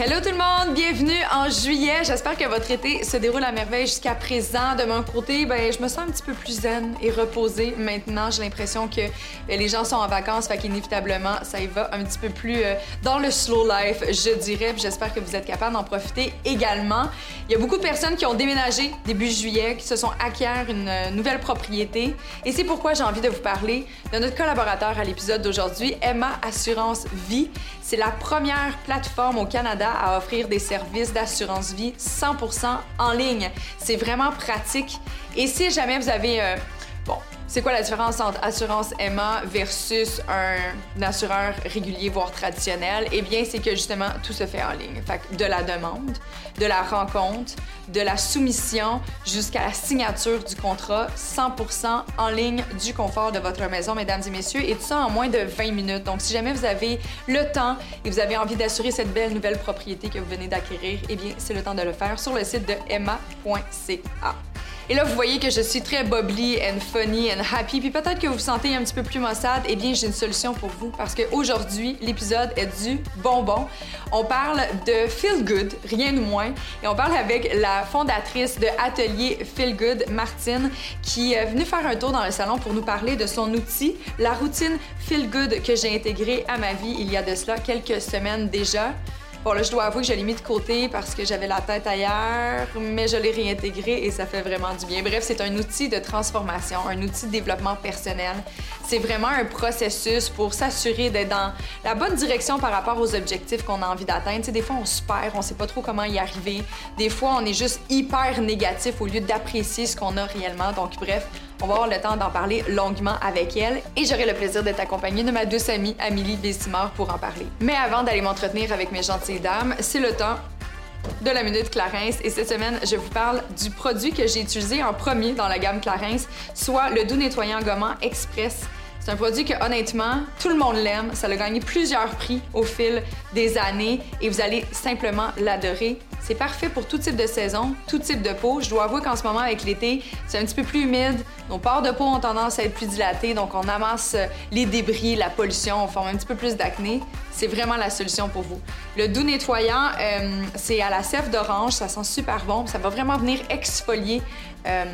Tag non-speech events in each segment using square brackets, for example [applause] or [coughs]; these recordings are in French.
Hello tout le monde, bienvenue en juillet. J'espère que votre été se déroule à merveille jusqu'à présent. De mon côté, ben, je me sens un petit peu plus zen et reposée maintenant. J'ai l'impression que ben, les gens sont en vacances, fait qu'inévitablement, ça y va un petit peu plus euh, dans le slow life, je dirais. J'espère que vous êtes capable d'en profiter également. Il y a beaucoup de personnes qui ont déménagé début juillet, qui se sont acquiert une euh, nouvelle propriété. Et c'est pourquoi j'ai envie de vous parler de notre collaborateur à l'épisode d'aujourd'hui, Emma Assurance Vie. C'est la première plateforme au Canada à offrir des services d'assurance vie 100% en ligne. C'est vraiment pratique. Et si jamais vous avez... Euh, bon, c'est quoi la différence entre assurance Emma versus un assureur régulier, voire traditionnel? Eh bien, c'est que justement, tout se fait en ligne. Fait que de la demande, de la rencontre, de la soumission jusqu'à la signature du contrat, 100% en ligne du confort de votre maison, mesdames et messieurs, et tout ça en moins de 20 minutes. Donc, si jamais vous avez le temps et vous avez envie d'assurer cette belle nouvelle propriété que vous venez d'acquérir, eh bien, c'est le temps de le faire sur le site de emma.ca. Et là, vous voyez que je suis très bubbly and funny and happy, puis peut-être que vous vous sentez un petit peu plus maussade. Eh bien, j'ai une solution pour vous parce qu'aujourd'hui, l'épisode est du bonbon. On parle de Feel Good, rien de moins, et on parle avec la fondatrice de Atelier Feel Good, Martine, qui est venue faire un tour dans le salon pour nous parler de son outil, la routine Feel Good que j'ai intégrée à ma vie il y a de cela quelques semaines déjà. Bon, là, je dois avouer que je l'ai mis de côté parce que j'avais la tête ailleurs, mais je l'ai réintégré et ça fait vraiment du bien. Bref, c'est un outil de transformation, un outil de développement personnel. C'est vraiment un processus pour s'assurer d'être dans la bonne direction par rapport aux objectifs qu'on a envie d'atteindre. Tu sais, des fois, on se perd, on sait pas trop comment y arriver. Des fois, on est juste hyper négatif au lieu d'apprécier ce qu'on a réellement. Donc, bref, on va avoir le temps d'en parler longuement avec elle et j'aurai le plaisir d'être accompagnée de ma douce amie Amélie Bessimard pour en parler. Mais avant d'aller m'entretenir avec mes gentilles dames, c'est le temps de la Minute Clarins et cette semaine, je vous parle du produit que j'ai utilisé en premier dans la gamme Clarins, soit le doux nettoyant gommant Express. C'est un produit que honnêtement, tout le monde l'aime. Ça a gagné plusieurs prix au fil des années et vous allez simplement l'adorer. C'est parfait pour tout type de saison, tout type de peau. Je dois avouer qu'en ce moment, avec l'été, c'est un petit peu plus humide. Nos pores de peau ont tendance à être plus dilatés, donc on amasse les débris, la pollution, on forme un petit peu plus d'acné. C'est vraiment la solution pour vous. Le doux nettoyant, euh, c'est à la sève d'orange, ça sent super bon. Ça va vraiment venir exfolier, euh,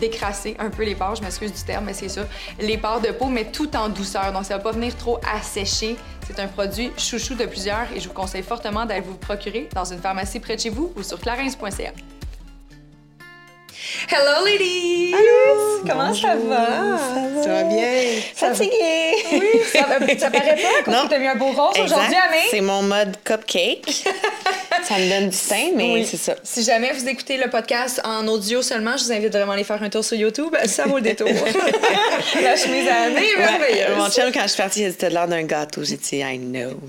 décrasser un peu les pores, je m'excuse du terme, mais c'est ça, les pores de peau, mais tout en douceur. Donc ça va pas venir trop assécher. C'est un produit chouchou de plusieurs et je vous conseille fortement d'aller vous procurer dans une pharmacie près de chez vous ou sur clarins.ca. Hello ladies! Allô! Comment ça va? Ça va? Bien. Fatiguée! Oui, ça, ça paraît pas quand Non. tu as mis un beau rose aujourd'hui, Amé. C'est mon mode cupcake. [laughs] ça me donne du teint, mais Oui. c'est ça. Si jamais vous écoutez le podcast en audio seulement, je vous invite vraiment à aller faire un tour sur YouTube. Ça vaut le détour. [laughs] La chemise à Amé est merveilleuse. Mon chum, quand je suis partie, il T'as l'air d'un gâteau. J'ai dit I know. [laughs]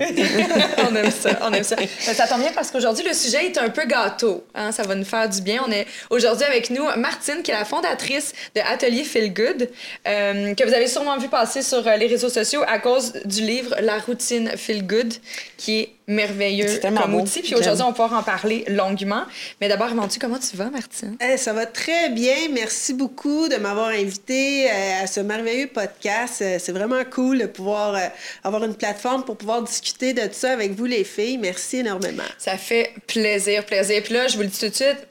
on aime ça, on aime ça. Mais ça tombe bien parce qu'aujourd'hui, le sujet est un peu gâteau. hein, ça va nous faire du bien. On est aujourd'hui avec nous Martine, qui est la fondatrice de Atelier Feel Good, euh, que vous avez sûrement vu passer sur euh, les réseaux sociaux à cause du livre La routine Feel Good, qui est merveilleux comme beau. outil. Puis aujourd'hui, on va pouvoir en parler longuement. Mais d'abord, avant tout, comment tu vas, Martine? Eh, ça va très bien. Merci beaucoup de m'avoir invité euh, à ce merveilleux podcast. Euh, C'est vraiment cool de pouvoir euh, avoir une plateforme pour pouvoir discuter de tout ça avec vous, les filles. Merci énormément. Ça fait plaisir, plaisir. Puis là, je vous le dis tout de suite,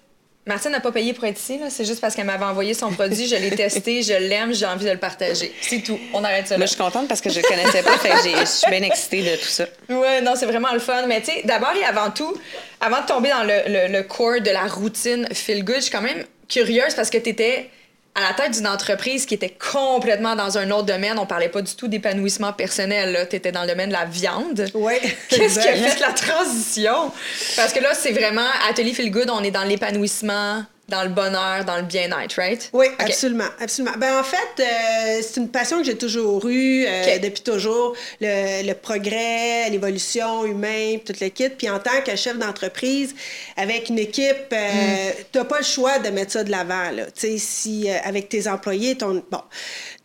Martine n'a pas payé pour être ici. là. C'est juste parce qu'elle m'avait envoyé son produit. Je l'ai testé, je l'aime, j'ai envie de le partager. C'est tout. On arrête ça là. Là, je suis contente parce que je connaissais pas. fait que je suis bien excitée de tout ça. Ouais, non, c'est vraiment le fun. Mais tu sais, d'abord et avant tout, avant de tomber dans le, le, le core de la routine feel good, je suis quand même curieuse parce que tu étais à la tête d'une entreprise qui était complètement dans un autre domaine. On parlait pas du tout d'épanouissement personnel. Tu étais dans le domaine de la viande. Oui. [laughs] Qu'est-ce qui a fait la transition? Parce que là, c'est vraiment Atelier Feel Good, on est dans l'épanouissement dans le bonheur, dans le bien-être, right? Oui, absolument, absolument. Ben, en fait, euh, c'est une passion que j'ai toujours eue euh, depuis toujours, le, le progrès, l'évolution humaine, toute l'équipe. Puis en tant que chef d'entreprise, avec une équipe, euh, mm. tu n'as pas le choix de mettre ça de l'avant, là. Tu sais, si avec tes employés, ton... Bon.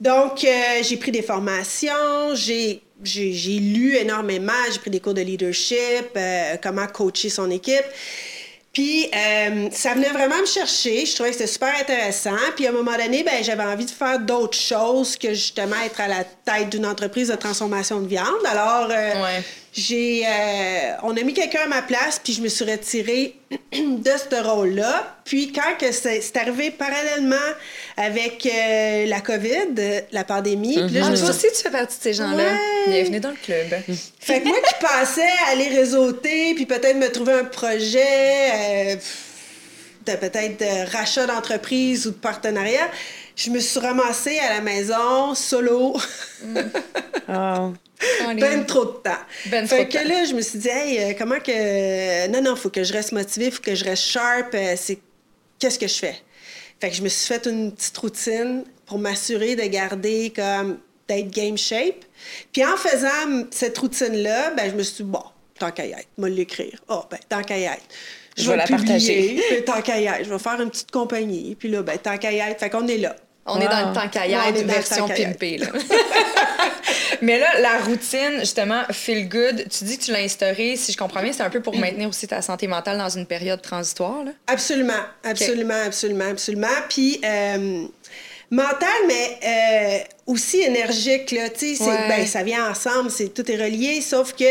Donc, j'ai pris des formations, j'ai j'ai lu énormément, j'ai pris des cours de leadership, comment coacher son équipe. Puis euh, ça venait vraiment me chercher. Je trouvais que c'était super intéressant. Puis à un moment donné, ben j'avais envie de faire d'autres choses que justement être à la tête d'une entreprise de transformation de viande. Alors, euh, j'ai, euh, on a mis quelqu'un à ma place, puis je me suis retirée [clears throat] de ce rôle-là. Puis quand que c'est, arrivé parallèlement avec euh, la COVID, la pandémie, puis là, je ah, aussi, tu fais partie de ces gens-là. Bienvenue dans le club. [laughs] fait que moi qui pensais aller réseauter, puis peut-être me trouver un projet euh, de peut-être de rachat d'entreprise ou de partenariat, je me suis ramassée à la maison, solo. Mm. [laughs] oh. Ben trop de temps. Ben fait que là, je me suis dit, hey, euh, comment que. Non, non, il faut que je reste motivée, il faut que je reste sharp. Euh, c'est qu'est-ce que je fais? Fait que je me suis fait une petite routine pour m'assurer de garder comme d'être game shape. Puis en faisant cette routine-là, ben, je me suis dit, bon, tant qu'à y être, vais l'écrire. Oh, ben, tant qu'à y être. Je, vais, la partager. tant qu'à y être, je vais faire une petite compagnie. Puis là, ben, tant qu'à y être, fait qu'on est là. On est dans le qu'à y être, version pimpée, là. [laughs] [laughs] Mais là, la routine, justement, feel good, tu dis que tu l'as instaurée, si je comprends bien, c'est un peu pour maintenir aussi ta santé mentale dans une période transitoire. Là? Absolument, absolument, absolument, absolument. Puis, euh, mental, mais euh, aussi énergique, là, tu sais, ben, ça vient ensemble, c'est, tout est relié, sauf que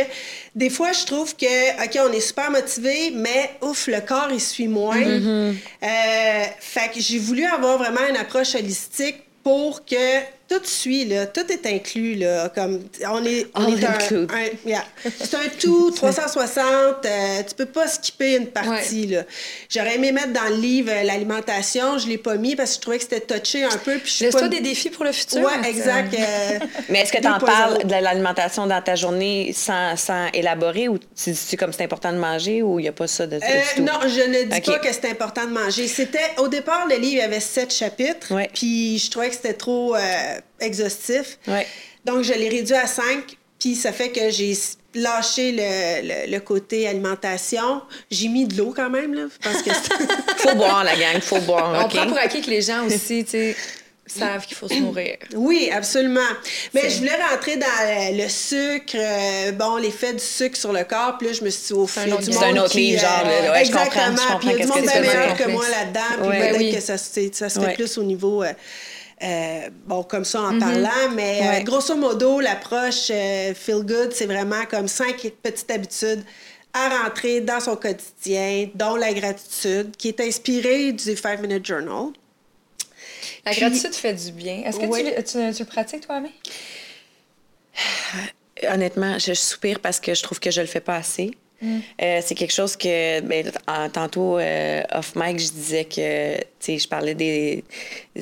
des fois, je trouve que, OK, on est super motivé, mais ouf, le corps, il suit moins. Mm-hmm. Euh, fait que j'ai voulu avoir vraiment une approche holistique pour que tout suit, là, tout est inclus. Là, comme on est, on est un, C'est un tout [laughs] 360. Euh, tu peux pas skipper une partie. Là. J'aurais aimé mettre dans le livre euh, l'alimentation. Je l'ai pas mis parce que je trouvais que c'était touché un peu. Laisse-toi des défis pour le futur. Oui, exact. Euh, [laughs] Mais est-ce que tu en parles de l'alimentation dans ta journée sans, sans élaborer ou tu dis comme c'est important de manger ou il n'y a pas ça de, tout? Non, je ne dis pas que c'est important de manger. C'était Au départ, le livre avait sept chapitres. Puis je trouvais que c'était trop exhaustif. Donc, je l'ai réduit à 5, puis ça fait que j'ai lâché le, le, côté alimentation. J'ai mis de l'eau quand même, là, parce que... [laughs] faut boire, la gang, faut boire, On prend pour acquis que les gens aussi, tu sais [laughs] savent qu'il faut se nourrir. Oui, absolument. Mais je voulais rentrer dans le, sucre, euh, bon, l'effet du sucre sur le corps, puis là, je me suis dit, au fil du monde C'est un autre livre, genre, euh, exactement, puis il y a du monde meilleur que moi là-dedans, puis peut-être que ça, ça se fait plus au niveau... Euh, euh, bon, comme ça en mhm. parlant, mais euh, grosso modo, l'approche euh, Feel Good, c'est vraiment comme cinq petites habitudes à rentrer dans son quotidien, dont la gratitude, qui est inspirée du Five Minute Journal. La gratitude fait du bien. Est-ce que tu, tu, le pratiques toi-même? [sighs] Honnêtement, je soupire parce que je trouve que je le fais pas assez. Euh, c'est quelque chose que, ben, tantôt, euh, off-mic, je disais que, tu sais, je parlais des,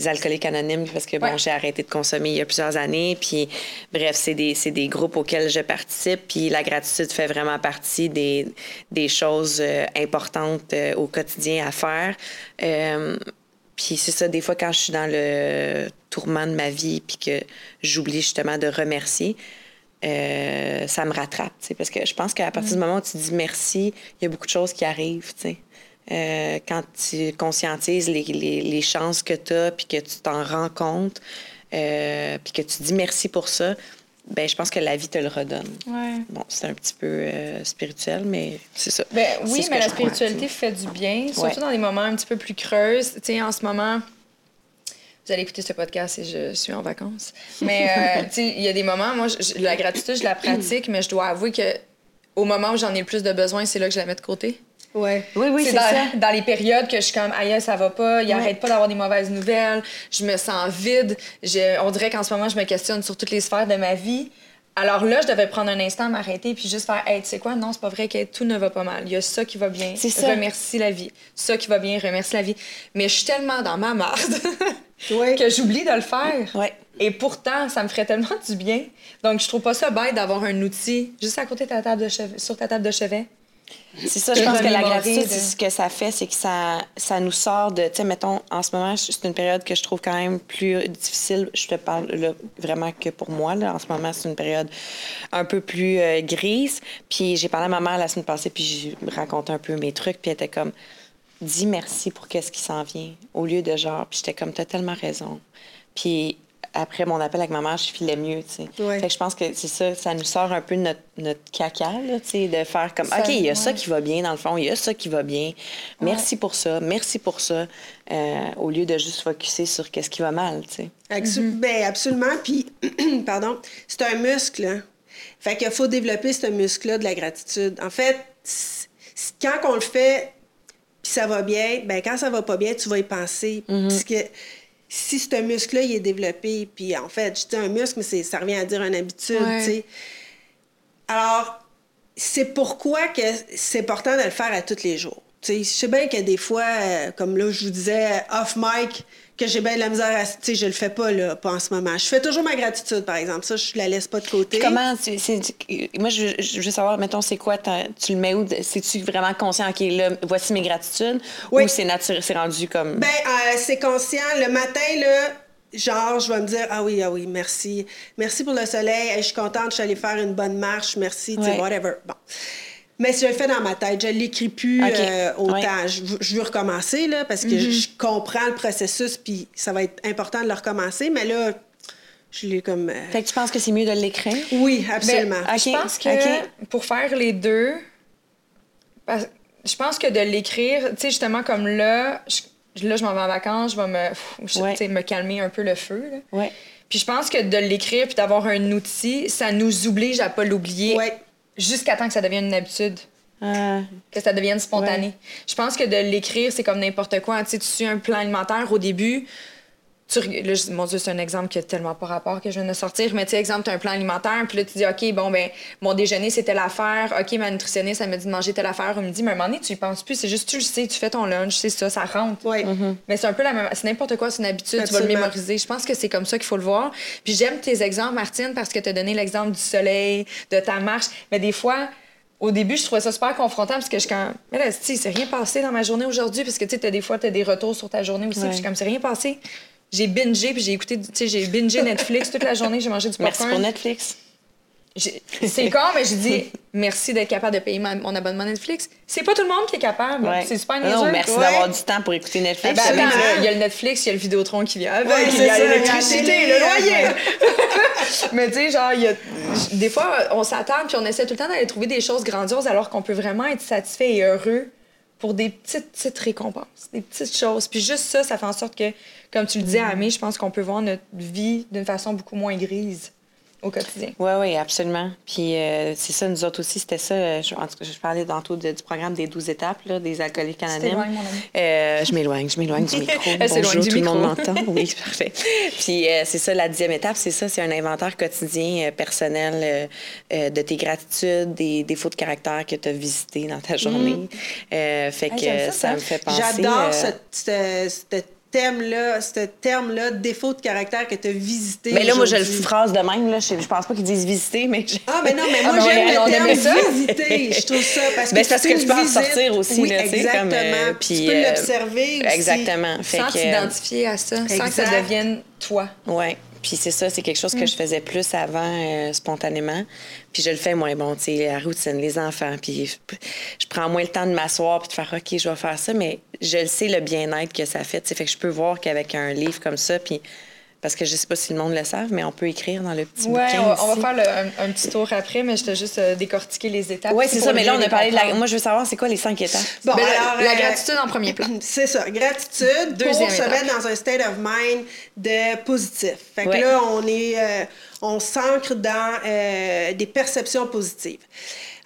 alcooliques anonymes parce que, bon, j'ai arrêté de consommer il y a plusieurs années. Puis, bref, c'est des, des, groupes auxquels je participe. Puis, la gratitude fait vraiment partie des, des choses euh, importantes au quotidien à faire. puis, c'est ça, des fois, quand je suis dans le tourment de ma vie, puis que j'oublie justement de remercier, euh, ça me rattrape. Parce que je pense qu'à partir du mm. moment où tu dis merci, il y a beaucoup de choses qui arrivent. Euh, quand tu conscientises les, les, les chances que tu as, puis que tu t'en rends compte, euh, puis que tu dis merci pour ça, ben je pense que la vie te le redonne. Ouais. Bon, c'est un petit peu euh, spirituel, mais c'est ça. Ben, oui, mais la spiritualité fait du bien, surtout dans des moments un petit peu plus creuses. Tu sais, en ce moment, vous allez écouter ce podcast et je suis en vacances. Mais, euh, [laughs] tu sais, il y a des moments, moi, la gratitude, je la pratique, mais je dois avouer que au moment où j'en ai le plus de besoin, c'est là que je la mets de côté. Ouais. Oui, oui, c'est dans, ça. Dans les périodes que je suis comme, aïe, ça va pas, il arrête pas d'avoir des mauvaises nouvelles, je me sens vide. on dirait qu'en ce moment, je me questionne sur toutes les sphères de ma vie. Alors là, je devais prendre un instant, m'arrêter, puis juste faire, hey, tu sais quoi, non, c'est pas vrai que tout ne va pas mal. Il y a ça qui va bien, remercie la vie. Ça qui va bien, remercie la vie. Mais je suis tellement dans ma marde [laughs] que j'oublie de le faire. Ouais. Et pourtant, ça me ferait tellement du bien. Donc, je trouve pas ça bête d'avoir un outil juste à côté de ta table de chevet, sur ta table de chevet. C'est ça, je pense que la gratitude, ce que ça fait, c'est que ça, ça nous sort de, tu sais, mettons, en ce moment, c'est une période que je trouve quand même plus difficile. Je te parle là, vraiment que pour moi, là. En ce moment, c'est une période un peu plus euh, grise. Puis j'ai parlé à ma mère la semaine passée, puis j'ai raconté un peu mes trucs, puis elle était comme, dis merci pour qu'est-ce qui s'en vient, au lieu de genre, puis j'étais comme, t'as tellement raison. Puis après mon appel avec ma mère, je filais mieux, tu sais. Fait que je pense que c'est ça, ça nous sort un peu de notre, notre caca, là, tu sais, de faire comme, OK, il y a ça qui va bien, dans le fond, il y a ça qui va bien. Merci pour ça, merci pour ça, euh, au lieu de juste focuser sur qu'est-ce qui va mal, tu sais. Mm-hmm. Ben, absolument. Puis, [clears throat] pardon, c'est un muscle, hein. Fait qu'il faut développer ce muscle-là de la gratitude. En fait, quand on le fait, puis ça va bien, ben quand ça va pas bien, tu vas y penser. Mm-hmm. Parce que si ce muscle-là, il est développé, puis en fait, je dis un muscle, mais ça revient à dire une habitude, tu sais. Alors, c'est pourquoi que c'est important de le faire à tous les jours. Tu sais, je sais bien que des fois, euh, comme là, je vous disais, off mic, que j'ai bien de la misère à. Tu sais, je le fais pas, là, pas en ce moment. Je fais toujours ma gratitude, par exemple. Ça, je la laisse pas de côté. comment. moi, je, je, veux savoir, mettons, c'est quoi, tu le mets où? C'est-tu vraiment conscient, OK, là, voici mes gratitudes? Ou c'est naturel, c'est rendu comme. Ben, euh, c'est conscient. Le matin, là, genre, je vais me dire, ah oui, ah oui, merci. Merci pour le soleil. je suis contente, je suis allée faire une bonne marche. Merci, tu sais, whatever. Bon. Mais si je le fais dans ma tête, je ne l'écris plus euh, autant. Je, veux recommencer, là, parce que Mm-hmm. je, comprends le processus, puis ça va être important de le recommencer. Mais là, je l'ai comme. euh, Fait que tu penses que c'est mieux de l'écrire? Oui, absolument. Ben, Je pense que pour faire les deux, je pense que de l'écrire, tu sais, justement, comme là, je, là, je m'en vais en vacances, je vais me, je- Ouais. tu sais, me calmer un peu le feu. là. Ouais. Puis je pense que de l'écrire puis d'avoir un outil, ça nous oblige à pas l'oublier Ouais. Jusqu'à temps que ça devienne une habitude, Ah, que ça devienne spontané. Je pense que de l'écrire, c'est comme n'importe quoi. Tu sais, tu suis un plan alimentaire au début. Tu, reg- là, je- mon Dieu, c'est un exemple qui a tellement pas rapport que je viens de sortir. Mais tu sais, exemple, tu as un plan alimentaire, puis là, tu dis, OK, bon, ben, mon déjeuner, c'est telle affaire. OK, ma nutritionniste, elle me dit de manger telle affaire au midi. Mais à un moment donné, tu y penses plus. C'est juste, tu le sais, tu fais ton lunch, c'est ça, ça rentre. Oui. Mais c'est un peu la même. C'est n'importe quoi, c'est une habitude, tu vas le mémoriser. Je pense que c'est comme ça qu'il faut le voir. Puis j'aime tes exemples, Martine, parce que tu as donné l'exemple du soleil, de ta marche. Mais des fois, au début, je trouvais ça super confrontant parce que je suis quand. Mais là, tu sais, c'est rien passé dans ma journée aujourd'hui, parce que tu sais, t'as des fois, tu as des retours sur ta journée aussi. Ouais. Puis je suis comme, c'est rien passé. J'ai bingé, puis j'ai écouté, tu sais, j'ai bingé Netflix toute la journée, j'ai mangé du popcorn. Merci pour Netflix. C'est con, mais j'ai dit merci d'être capable de payer ma- mon abonnement Netflix. C'est pas tout le monde qui est capable. Ouais. C'est super Non, niaiseux. merci Ouais. d'avoir du temps pour écouter Netflix. Ben, il y a le Netflix, il y a le Vidéotron qui vient avec, Ouais, il y a l'électricité, le loyer. [laughs] Mais tu sais, genre, il y a... des fois, on s'attend puis on essaie tout le temps d'aller trouver des choses grandioses alors qu'on peut vraiment être satisfait et heureux pour des petites, petites récompenses, des petites choses. Puis juste ça, ça fait en sorte que, comme tu le disais, Amé, je pense qu'on peut voir notre vie d'une façon beaucoup moins grise au quotidien. Oui, oui, absolument. Puis euh, c'est ça, nous autres aussi, c'était ça. Je, en tout cas, je parlais tantôt de- du programme des 12 étapes, là, des alcooliques ami. Euh, je m'éloigne, je m'éloigne du micro. [laughs] Bonjour, du tout le monde m'entend. Oui, parfait. Puis euh, c'est ça, la dixième étape, c'est ça, c'est un inventaire quotidien euh, personnel de tes gratitudes, des défauts de caractère que tu as visités dans ta journée. Euh, fait que ça, ça, ça. me fait penser... J'adore euh, ce, ce- ce thème-là, ce terme-là, défaut de caractère que tu as visité. Mais là, moi, je le phrase de même. Là. Je, je pense pas qu'ils disent visiter, mais... je- Ah, mais non, mais [laughs] Ah, moi, mais j'aime le ça. terme visiter. Je trouve ça parce que Ben, c'est parce que tu peux en sortir aussi, Oui, là, exactement. comme, euh, Puis tu peux euh, l'observer aussi. Exactement. Fait Sans que, t'identifier à ça, sans que ça devienne toi. Oui. Puis c'est ça, c'est quelque chose que je faisais plus avant, euh, spontanément. Puis je le fais moins. Bon, tu sais, la routine, les enfants. Puis je, je prends moins le temps de m'asseoir puis de faire, OK, je vais faire ça. Mais je le sais, le bien-être que ça fait. Tu sais, fait que je peux voir qu'avec un livre comme ça, puis parce que je sais pas si le monde le savent, mais on peut écrire dans le petit Ouais, bouquin on, va- on va faire le- un, un petit tour après, mais je t'ai juste euh, décortiquer les étapes. Oui, c'est ça. Mais là, on a parlé de la... Moi, je veux savoir, c'est quoi les cinq étapes? Bon, Ben, alors, la euh, gratitude en premier plan. [laughs] C'est ça, gratitude Deuxième pour se étape. mettre dans un state of mind de positif. Fait que Ouais. là, on est, euh, on s'ancre dans euh, des perceptions positives.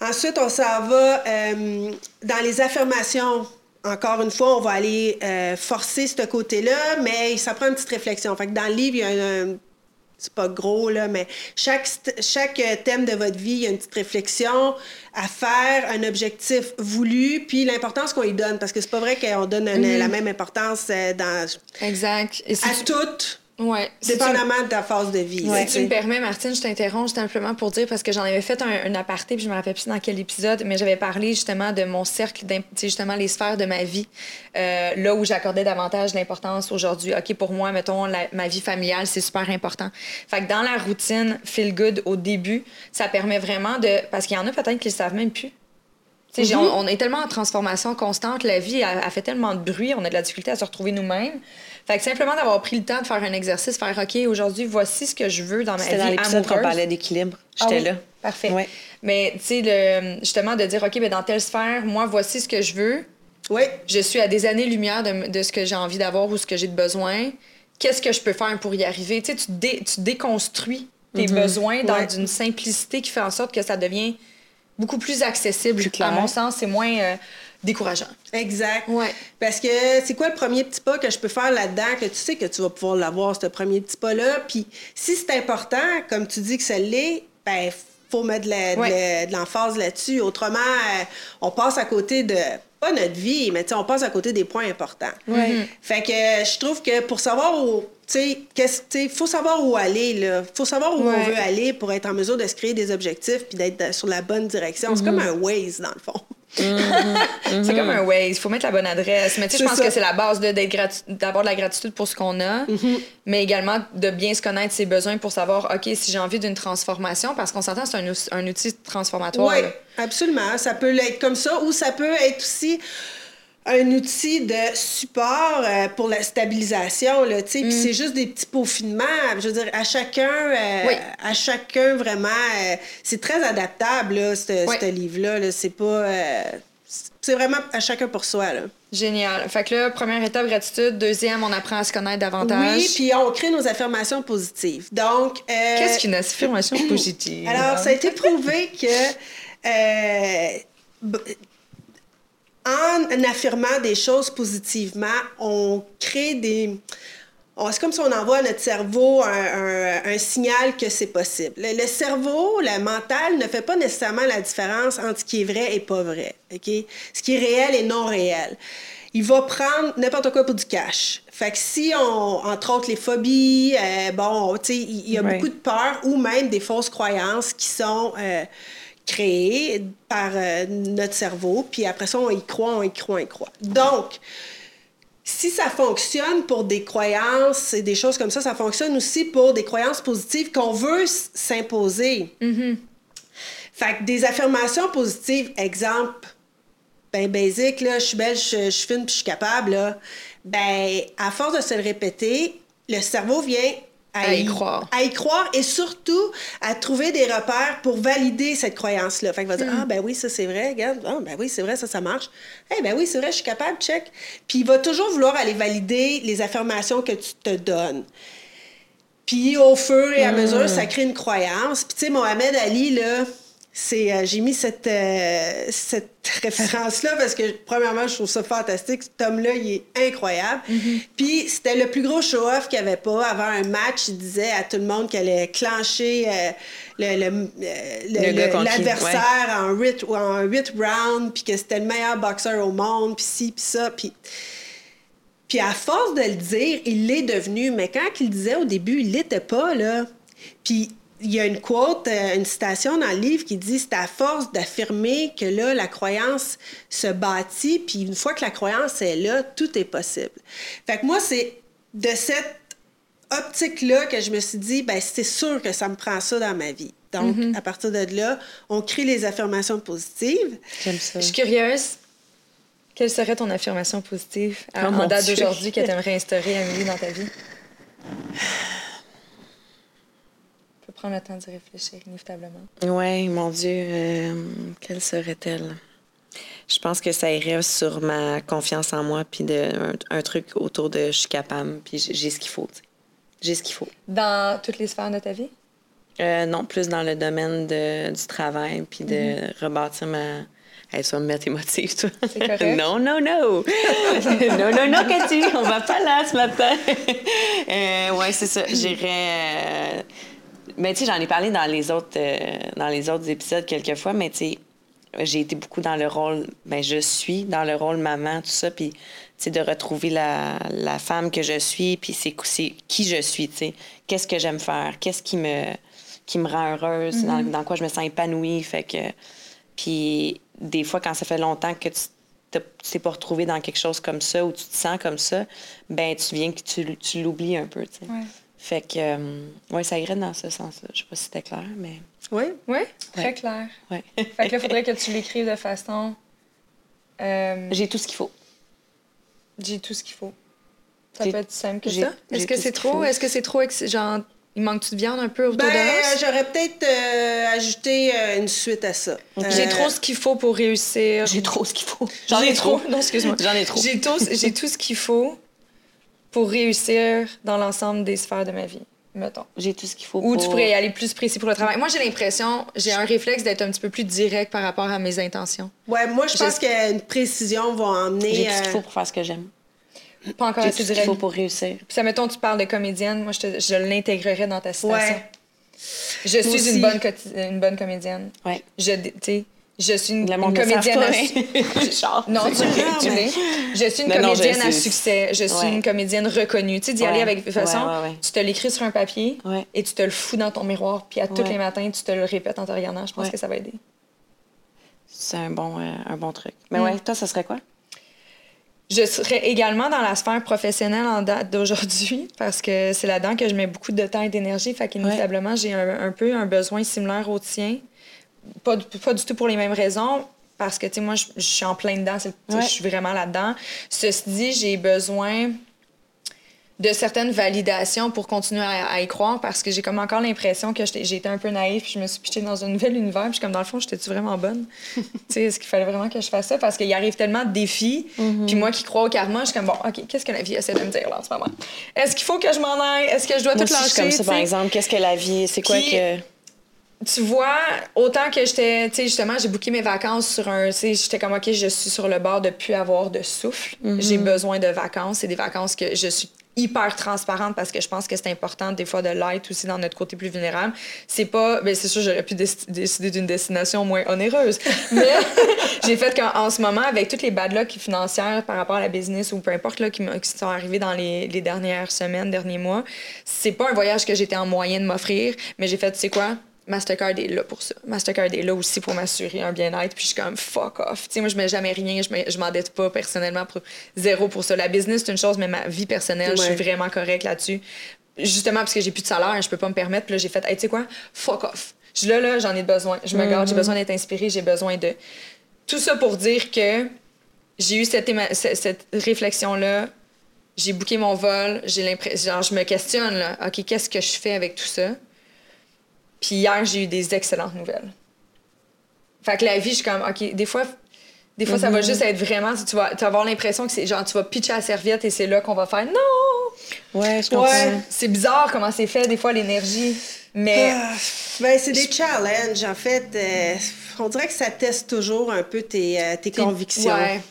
Ensuite, on s'en va euh, dans les affirmations. Encore une fois, on va aller euh, forcer ce côté-là, mais ça prend une petite réflexion. Fait que dans le livre, il y a un, un- c'est pas gros, là, mais chaque, chaque euh, thème de votre vie, il y a une petite réflexion à faire, un objectif voulu, puis l'importance qu'on y donne, parce que c'est pas vrai qu'on donne un- la même importance euh, dans, Exact. Et si à tu- toutes Ouais. Si tu- Dépendamment de ta phase de vie. Si tu me permets, Martine, je t'interromps simplement pour dire, parce que j'en avais fait un, un aparté, puis je me rappelle plus dans quel épisode, mais j'avais parlé justement de mon cercle, d'im- tu sais, justement les sphères de ma vie, euh, là où j'accordais davantage d'importance aujourd'hui. OK, pour moi, mettons, la- ma vie familiale, c'est super important. Fait que dans la routine Feel Good au début, ça permet vraiment de... Parce qu'il y en a peut-être qui le savent même plus. J'ai- on, on est tellement en transformation constante, la vie a, a fait tellement de bruit, on a de la difficulté à se retrouver nous-mêmes. Fait que simplement d'avoir pris le temps de faire un exercice, faire OK, aujourd'hui, voici ce que je veux dans ma vie dans l'épisode qu'on parlait d'équilibre. Ah J'étais oui, là. Parfait. Ouais. Mais tu sais, justement, de dire OK, ben, dans telle sphère, moi, voici ce que je veux. Oui. Je suis à des années-lumière de, de ce que j'ai envie d'avoir ou ce que j'ai de besoin. Qu'est-ce que je peux faire pour y arriver? Tu sais, tu, dé- tu déconstruis tes besoins dans Ouais. une simplicité qui fait en sorte que ça devient beaucoup plus accessible. Plus. À mon sens, c'est moins euh, décourageant. Exact. Ouais. Parce que c'est quoi le premier petit pas que je peux faire là-dedans, que tu sais que tu vas pouvoir l'avoir, ce premier petit pas-là? Puis si c'est important, comme tu dis que ça l'est, ben faut mettre de Ouais. l'emphase là-dessus. Autrement, euh, on passe à côté de pas notre vie, mais tu sais, on passe à côté des points importants. Mhm. Fait que euh, je trouve que pour savoir où, tu sais, qu'est-ce- tu sais, faut savoir où aller là. Faut savoir où Ouais. on veut aller pour être en mesure de se créer des objectifs puis d'être sur la bonne direction. C'est comme un Waze dans le fond. [laughs] C'est comme un Waze. Il faut mettre la bonne adresse. Mais tu sais, je pense ça. que c'est la base d'avoir de la gratitude pour ce qu'on a, mais également de bien se connaître ses besoins pour savoir, OK, si j'ai envie d'une transformation, parce qu'on s'entend, c'est un, outil- un outil transformatoire. Oui, absolument. Ça peut être comme ça ou ça peut être aussi un outil de support euh, pour la stabilisation. Là, tu sais. Puis c'est juste des petits peaufinements. Je veux dire, à chacun, euh, Oui. à chacun vraiment, euh, c'est très adaptable, là, ce Oui. ce livre-là. là. C'est pas... c'est vraiment à chacun pour soi. Là. Génial. Fait que là, première étape, gratitude. Deuxième, on apprend à se connaître davantage. Oui, puis on crée nos affirmations positives. Donc... euh, Qu'est-ce qu'une affirmation [coughs] positive? Alors, ça a été prouvé que en affirmant des choses positivement, on crée des. C'est comme si on envoie à notre cerveau un, un- un signal que c'est possible. Le, le cerveau, le mental, ne fait pas nécessairement la différence entre ce qui est vrai et pas vrai. OK? Ce qui est réel et non réel. Il va prendre n'importe quoi pour du cash. Fait que si on, entre autres, les phobies, euh, bon, tu sais, il y a Ouais. beaucoup de peur ou même des fausses croyances qui sont euh, créées par euh, notre cerveau. Puis après ça, on y croit, on y croit, on y croit. Donc, si ça fonctionne pour des croyances et des choses comme ça, ça fonctionne aussi pour des croyances positives qu'on veut s'imposer. Fait que des affirmations positives, exemple, ben basic, là, je suis belle, je, je suis fine, puis je suis capable, là, ben, à force de se le répéter, le cerveau vient à, y croire. À y croire et surtout à trouver des repères pour valider cette croyance-là. Fait qu'il va dire, ah ben oui, ça c'est vrai, regarde, ah ben oui, c'est vrai, ça, ça marche. Eh ben oui, c'est vrai, je suis capable, check. Puis il va toujours vouloir aller valider les affirmations que tu te donnes. Puis au fur et à mesure, ça crée une croyance. Puis tu sais, Mohamed Ali, là, c'est, euh, j'ai mis cette, euh, cette référence-là parce que, premièrement, je trouve ça fantastique. Cet homme-là, il est incroyable. Puis c'était le plus gros show-off qu'il n'y avait pas. Avant un match, il disait à tout le monde qu'elle allait clencher euh, le- le- Le l'adversaire en 8 en huit rounds, puis que c'était le meilleur boxeur au monde, puis ci, puis ça. Puis puis à force de le dire, il l'est devenu. Mais quand il le disait au début, il l'était pas, là. Puis il y a une quote, euh, une citation dans le livre qui dit c'est à force d'affirmer que là, la croyance se bâtit, puis une fois que la croyance est là, tout est possible. Fait que moi, c'est de cette optique-là que je me suis dit, ben c'est sûr que ça me prend ça dans ma vie. Donc, à partir de là, on crée les affirmations positives. J'aime ça. Je suis curieuse. Quelle serait ton affirmation positive à- Oh, en date d'aujourd'hui que tu aimerais [laughs] instaurer, Amélie, dans ta vie? Prendre le temps d'y réfléchir, inévitablement. Oui, mon Dieu, euh, quelle serait-elle? Je pense que ça irait sur ma confiance en moi, puis de, un, un truc autour de je suis capable, puis j'ai ce qu'il faut. J'ai ce qu'il faut. Dans toutes les sphères de ta vie? Euh, non, plus dans le domaine de, du travail, puis de rebâtir ma. Ça va me mettre émotive, toi. Correct. [laughs] non, non, non. [laughs] non, non, non, Cathy, on va pas là ce matin. [laughs] euh, ouais, c'est ça. J'irais. euh, Mais tu sais, j'en ai parlé dans les autres, euh, dans les autres épisodes quelques fois, mais tu sais, j'ai été beaucoup dans le rôle, ben je suis dans le rôle maman, tout ça, puis tu sais, de retrouver la, la femme que je suis, puis c'est qui je suis, tu sais, qu'est-ce que j'aime faire, qu'est-ce qui me qui me rend heureuse, dans, dans quoi je me sens épanouie, fait que puis des fois quand ça fait longtemps que tu te- tu t'es pas retrouvé dans quelque chose comme ça ou tu te sens comme ça, ben tu viens que tu, tu l'oublies un peu, tu sais. Ouais. Fait que euh, ouais, ça irait dans ce sens-là. Je sais pas si c'était clair, mais Oui? Oui, très Ouais. clair. ouais. [laughs] Fait que là, il faudrait que tu l'écrives de façon. euh, J'ai tout ce qu'il faut. J'ai tout ce qu'il faut. Ça peut être simple que j'ai- ça. Est-ce que c'est trop? Est-ce que c'est trop. ex- Genre, il manque-tu de viande un peu autour Ben, de l'os? j'aurais peut-être euh, ajouté euh, une suite à ça. J'ai Euh, trop ce qu'il faut pour réussir. J'ai trop ce qu'il faut. J'en ai trop. Non, excuse-moi. J'en ai trop. J'ai tout, j'ai tout ce qu'il faut pour réussir dans l'ensemble des sphères de ma vie, mettons. J'ai tout ce qu'il faut. Ou tu pour- pourrais y aller plus précis pour le travail. Moi, j'ai l'impression, j'ai un réflexe d'être un petit peu plus direct par rapport à mes intentions. Ouais, moi, je J'ai- pense qu'une précision va emmener. J'ai tout ce qu'il euh, faut pour faire ce que j'aime. Pas encore J'ai assez tout ce qu'il direct. faut pour réussir. Puis ça, mettons, tu parles de comédienne, moi, je, te- je l'intégrerais dans ta citation. Ouais. Je suis une bonne, coti- une bonne comédienne. Ouais. Je, dé- tu sais, je suis une, une comédienne à hein. su- [laughs] Genre. Non, tu l'es, tu mais- l'es. Je suis une Non, non, je comédienne à succès. Je suis Ouais. une comédienne reconnue. Tu sais, d'y Ouais. aller avec de toute façon, Ouais, ouais, ouais. tu te l'écris sur un papier Ouais. et tu te le fous dans ton miroir. Puis à tous les matins, tu te le répètes en te regardant. Je pense Ouais. que ça va aider. C'est un bon, euh, un bon truc. Mais Mm. ouais, toi, ça serait quoi? Je serais également dans la sphère professionnelle en date d'aujourd'hui [laughs] parce que c'est là-dedans que je mets beaucoup de temps et d'énergie. Fait qu'inévitablement, j'ai un, un peu un besoin similaire au tien. Pas, du- pas du tout pour les mêmes raisons. Parce que, tu sais, moi, je, je suis en plein dedans. Ouais. Je suis vraiment là-dedans. Ceci dit, j'ai besoin de certaines validations pour continuer à, à y croire parce que j'ai comme encore l'impression que j'étais- j'ai été un peu naïve puis je me suis pitchée dans un nouvel univers puis comme dans le fond j'étais-tu vraiment bonne? [laughs] Tu sais est-ce qu'il fallait vraiment que je fasse ça? Parce qu'il arrive tellement de défis Mm-hmm. puis moi qui crois au karma je suis comme bon ok qu'est-ce que la vie essaie de me dire là en ce moment? Est-ce qu'il faut que je m'en aille? Est-ce que je dois Moi tout aussi, je suis comme lâcher ça, par exemple. Qu'est-ce que la vie... C'est quoi Puis- que... tu vois, autant que j'étais, tu sais, justement, j'ai booké mes vacances sur un, tu sais, j'étais comme, OK, je suis sur le bord de plus avoir de souffle. J'ai besoin de vacances. C'est des vacances que je suis hyper transparente parce que je pense que c'est important des fois de l'être aussi dans notre côté plus vulnérable. C'est pas, ben c'est sûr, j'aurais pu déc- décider d'une destination moins onéreuse. [laughs] Mais [laughs] j'ai fait qu'en en ce moment, avec toutes les bad luck financières par rapport à la business ou peu importe là, qui, qui sont arrivées dans les, les dernières semaines, derniers mois, c'est pas un voyage que j'étais en moyen de m'offrir, mais j'ai fait, tu sais quoi? Mastercard est là pour ça. Mastercard est là aussi pour m'assurer un bien-être. Puis je suis comme fuck off. Tu sais, moi, je mets jamais rien. Je me- je m'endette pas personnellement pour zéro pour ça. La business, c'est une chose, mais ma vie personnelle, je suis vraiment correcte là-dessus. Justement, parce que j'ai plus de salaire, je peux pas me permettre. Puis là, j'ai fait, hey, tu sais quoi? Fuck off. Je là, là, j'en ai besoin. Je me garde, j'ai besoin d'être inspirée, j'ai besoin de. Tout ça pour dire que j'ai eu cette réflexion-là. J'ai booké mon vol. J'ai l'impression. Genre, je me questionne, là. OK, qu'est-ce que je fais avec tout ça? Puis hier, j'ai eu des excellentes nouvelles. Fait que la vie, je suis comme, OK, des fois, des fois ça va juste être vraiment, tu vas, tu vas avoir l'impression que c'est genre, tu vas pitcher la serviette et c'est là qu'on va faire non! Ouais, je comprends. Ouais. C'est bizarre comment c'est fait, des fois, l'énergie. Mais Ah, ben, c'est des challenges, en fait. euh, on dirait que ça teste toujours un peu tes, euh, tes convictions. Ouais.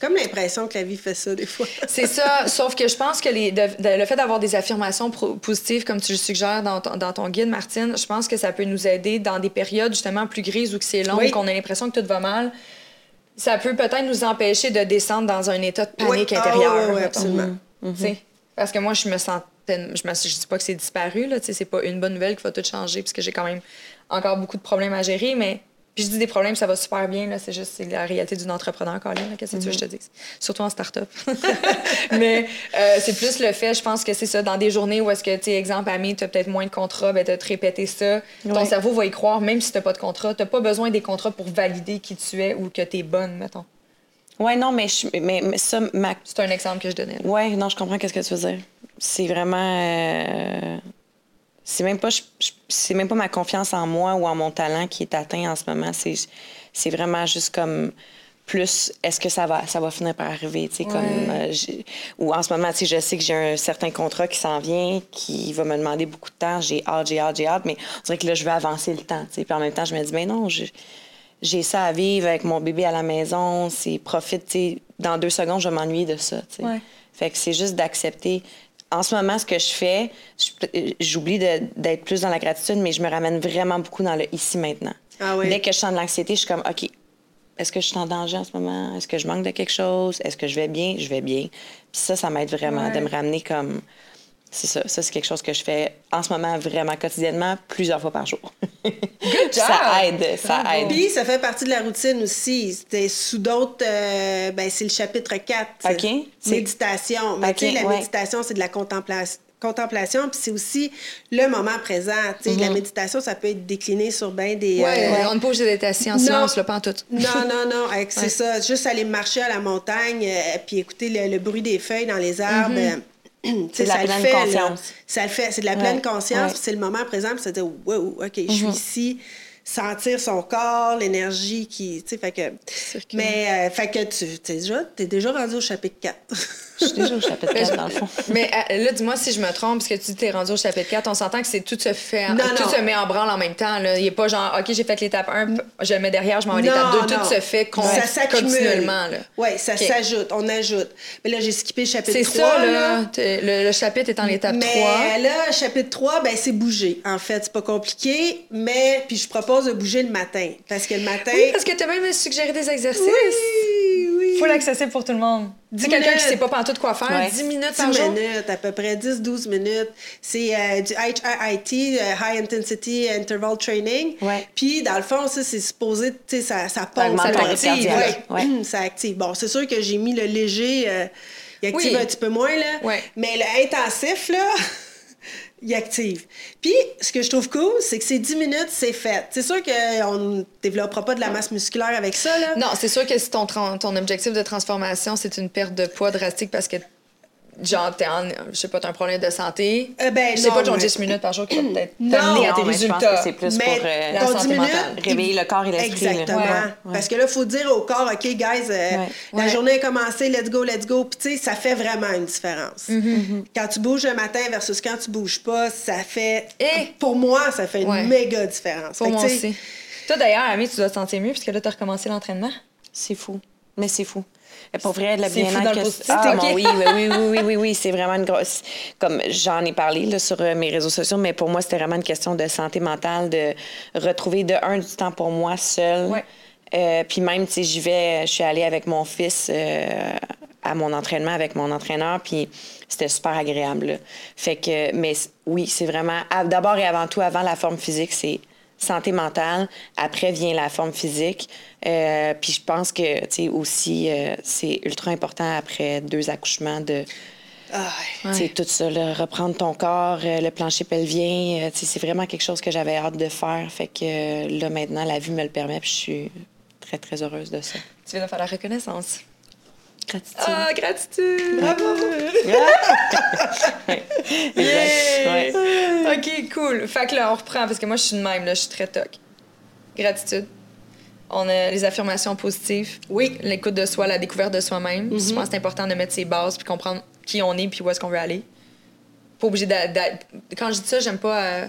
Comme l'impression que la vie fait ça, des fois. C'est ça, sauf que je pense que les, de- de- le fait d'avoir des affirmations pro- positives, comme tu le suggères dans ton, dans ton guide, Martine, je pense que ça peut nous aider dans des périodes justement plus grises où que c'est long, Oui. qu'on a l'impression que tout va mal. Ça peut peut-être nous empêcher de descendre dans un état de panique Oui. Ah, intérieure. ouais, mettons. absolument. Parce que moi, je me sentais. Je, me, je dis pas que c'est disparu, là. tu sais, C'est pas une bonne nouvelle qui va tout changer, puisque j'ai quand même encore beaucoup de problèmes à gérer, mais. Puis je dis des problèmes, ça va super bien, là. C'est juste c'est la réalité d'une entrepreneur, Colin. Qu'est-ce que tu veux que je te dise? Surtout en start-up. [laughs] mais euh, c'est plus le fait, je pense que c'est ça, dans des journées où est-ce que, tu exemple, Ami, tu as peut-être moins de contrats, ben, tu te répéter ça. Ton cerveau va y croire, même si tu pas de contrat. Tu pas besoin des contrats pour valider qui tu es ou que tu es bonne, mettons. Ouais, non, mais, je- mais, mais ça, ma C'est un exemple que je donnais. Ouais, non, je comprends qu'est-ce que tu veux dire. C'est vraiment. euh, C'est même pas, c'est même pas ma confiance en moi ou en mon talent qui est atteint en ce moment. C'est, c'est vraiment juste comme plus. Est-ce que ça va, ça va finir par arriver, tu sais, comme. euh, ou en ce moment, tu sais, je sais que j'ai un certain contrat qui s'en vient, qui va me demander beaucoup de temps. J'ai hâte, j'ai hâte, j'ai hâte, mais on dirait que là, je veux avancer le temps, tu sais. Puis en même temps, je me dis, mais non, je- j'ai ça à vivre avec mon bébé à la maison, c'est profite, tu sais, dans deux secondes, je vais m'ennuyer de ça, tu sais. Ouais. Fait que c'est juste d'accepter. En ce moment, ce que je fais, je- j'oublie d'être plus dans la gratitude, mais je me ramène vraiment beaucoup dans le ici maintenant. Ah oui. Dès que je sens de l'anxiété, je suis comme, OK, est-ce que je suis en danger en ce moment? Est-ce que je manque de quelque chose? Est-ce que je vais bien? Je vais bien. Puis ça, ça m'aide vraiment de me ramener comme. C'est ça. Ça, c'est quelque chose que je fais en ce moment vraiment quotidiennement, plusieurs fois par jour. Good [laughs] job! ça aide. Ça aide. Puis, ça fait partie de la routine aussi. C'était sous d'autres. euh, ben, c'est le chapitre 4. OK. C'est- Méditation. Mais tu sais, OK, la ouais. méditation, c'est de la contemplation. Contemplation, puis c'est aussi le moment présent. Tu sais, Mm-hmm. La méditation, ça peut être décliné sur bien des. Ouais, euh, on ne peut pas d'être assis en silence, là, pas en tout. Non, non, non. [laughs] avec- C'est Ouais. ça. Juste aller marcher à la montagne, euh, puis écouter le, le bruit des feuilles dans les arbres. euh, Mm-hmm. C'est de la ça le pleine fait, là. conscience. Ça le fait. C'est de la pleine conscience, ouais. C'est le moment présent, puis se dire, wow, OK, je suis ici. Sentir son corps, l'énergie qui. Tu sais, fait que. Mais, euh, fait que tu es déjà, t'es déjà rendu au chapitre 4. [laughs] Je suis déjà au chapitre 4, dans le fond. Mais euh, là, dis-moi si je me trompe, parce que tu dis que t'es rendu au chapitre 4, on s'entend que c'est tout se fait, Non, tout non. se met en branle en même temps. Là. Il n'est pas genre, OK, j'ai fait l'étape 1, je le mets derrière, je m'en vais à l'étape 2. Tout se fait con- ça s'accumule. continuellement. Oui, ça s'ajoute, on ajoute. Mais là, j'ai skippé le chapitre C'est 3. ça, là. Le, le chapitre est en l'étape mais 3. là, chapitre 3, ben, c'est bouger. En fait, c'est pas compliqué, mais puis je propose de bouger le matin. Parce que le matin. Oui, parce que tu as même suggéré des exercices. Oui, oui. Full accessible pour tout le monde. Dis quelqu'un qui sait pas pantoute quoi faire, Ouais. 10 minutes 10 par jour. minutes, à peu près 10-12 minutes. C'est euh, du HIIT, euh, High Intensity Interval Training. Ouais. Puis, dans le fond, ça, c'est supposé, tu sais, ça, ça pompe, ça active. Ouais. Ouais. ça active. Bon, c'est sûr que j'ai mis le léger, euh, il active Oui. un petit peu moins, là. Mais l'intensif, là, [laughs] il active. Puis, ce que je trouve cool, c'est que c'est 10 minutes, c'est fait. C'est sûr qu'on ne développera pas de la masse musculaire avec ça, là. Non, c'est sûr que si ton, ton objectif de transformation, c'est une perte de poids drastique parce que, genre, t'es en, je sais pas, t'as un problème de santé, Euh, ben, c'est non, pas ton mais- 10 minutes par jour qui va peut-être Non, t'amener à tes Non, mais je pense résultats. que c'est plus Mais pour euh, la santé 10 minutes, mentale. réveiller le corps et l'esprit. Exactement. Ouais, ouais. Parce que là, il faut dire au corps, OK, guys, euh, la Ouais. journée a commencé, let's go, let's go. Puis, tu sais, ça fait vraiment une différence. Mm-hmm. Quand tu bouges le matin versus quand tu bouges pas, ça fait. Et- Pour moi, ça fait une Ouais. méga différence. Pour moi sais, aussi. Toi, d'ailleurs, Ami, tu dois te sentir mieux puisque là, t'as recommencé l'entraînement? C'est fou. Mais c'est fou. Pour vrai, le bien-être que positif, Ah, oui, oui, oui, oui, oui, oui, oui, c'est vraiment une grosse. Comme j'en ai parlé là, sur euh, mes réseaux sociaux, mais pour moi, c'était vraiment une question de santé mentale, de retrouver de un du temps pour moi seule. Ouais. Euh, puis même, tu sais, j'y vais, je suis allée avec mon fils euh, à mon entraînement avec mon entraîneur, puis c'était super agréable. là. Fait que, mais oui, c'est vraiment, d'abord et avant tout, avant la forme physique, c'est santé mentale. Après vient la forme physique. Euh, puis je pense que, tu sais, aussi, euh, c'est ultra important après deux accouchements de, ah, tu sais, tout ça, là, reprendre ton corps, euh, le plancher pelvien. euh, tu sais, c'est vraiment quelque chose que j'avais hâte de faire. Fait que euh, là, maintenant, la vie me le permet, puis je suis très, très heureuse de ça. Tu viens de faire la reconnaissance. Gratitude. Ah, gratitude! Bravo! [laughs] Exact. Ouais. OK, cool. Fait que là, on reprend parce que moi, je suis de même, là, je suis très toc. Gratitude. On a les affirmations positives. Oui. L'écoute de soi, la découverte de soi-même. Je pense que c'est important de mettre ses bases puis comprendre qui on est puis où est-ce qu'on veut aller. Pas obligé d'a- Quand je dis ça, j'aime pas. euh,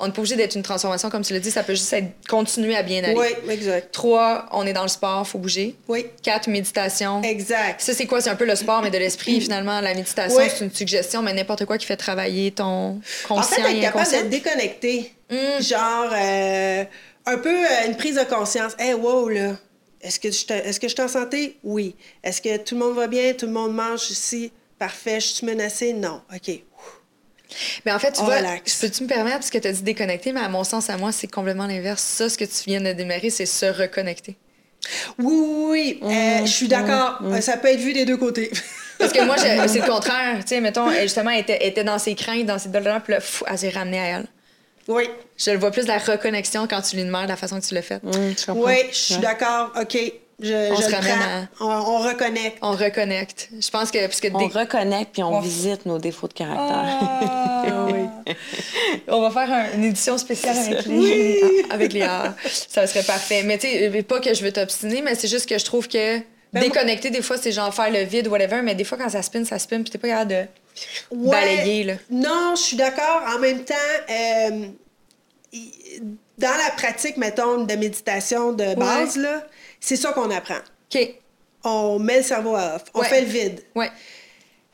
On n'est pas obligé d'être une transformation, comme tu l'as dit. Ça peut juste être continuer à bien aller. Oui, exact. Trois, on est dans le sport, faut bouger. Oui, Quatre, méditation. exact. Ça, c'est quoi? C'est un peu le sport, mais de l'esprit, finalement. La méditation, c'est une suggestion, mais n'importe quoi qui fait travailler ton En conscient fait, être et capable d'être déconnecté. Mm. Genre, euh, un peu euh, une prise de conscience. Hey, wow, là. Est-ce que, je te- est-ce que je suis en santé? Oui. Est-ce que tout le monde va bien? Tout le monde mange ici? Parfait. Je suis menacée? Non. OK. Mais en fait, tu vois, peux-tu me permettre, parce que tu as dit déconnecter, mais à mon sens, à moi, c'est complètement l'inverse. Ça, ce que tu viens de démarrer, c'est se reconnecter. Oui, oui, oui. Euh, je suis d'accord. Euh, Ça peut être vu des deux côtés. [laughs] Parce que moi, je- [laughs] c'est le contraire. Tu sais, mettons, justement, elle était, elle était dans ses craintes, dans ses douleurs, puis là, fou, elle s'est ramenée à elle. oui. Je le vois plus de la reconnexion quand tu lui demandes la façon que tu l'as fait. Comprends. Oui, je suis Ouais. d'accord. OK. Je, On je se le ramène prends. On, on reconnecte. On reconnecte. Je pense que. Parce que On reconnecte puis on On- visite nos défauts de caractère. Ah, [laughs] On va faire un- une édition spéciale avec les, ah, avec les A. Ça serait parfait. Mais tu sais, pas que je veux t'obstiner, mais c'est juste que je trouve que Ben, déconnecter, des fois, c'est genre faire le vide, whatever, mais des fois, quand ça spin, ça spin, puis t'es pas capable de Ouais. balayer, là. Non, je suis d'accord. En même temps, euh, dans la pratique, mettons, de méditation de base, là, c'est ça qu'on apprend. OK. On met le cerveau à off. On Ouais. fait le vide. Ouais.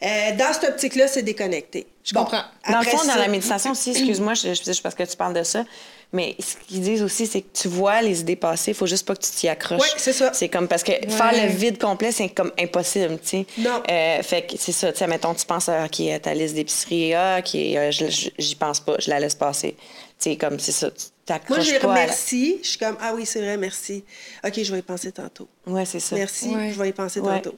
Euh, dans cette optique-là, c'est déconnecté. Je comprends. Dans le fond, dans la méditation aussi, excuse-moi, je, je, je- parce que tu parles de ça, mais ce qu'ils disent aussi, c'est que tu vois les idées passer, il faut juste pas que tu t'y accroches. Ouais, c'est ça. C'est comme parce que faire le vide complet, c'est comme impossible, tu sais. Non. Euh, fait que c'est ça, tu sais, mettons, tu penses à, OK, ta liste d'épicerie, ah, OK, euh, j'y pense pas, je la laisse passer. Tu sais, comme c'est ça, Moi, je les la- remercie. Je suis comme, ah oui, c'est vrai, merci. OK, je vais y penser tantôt. Ouais, c'est ça. Merci, Ouais. je vais y penser Ouais. tantôt.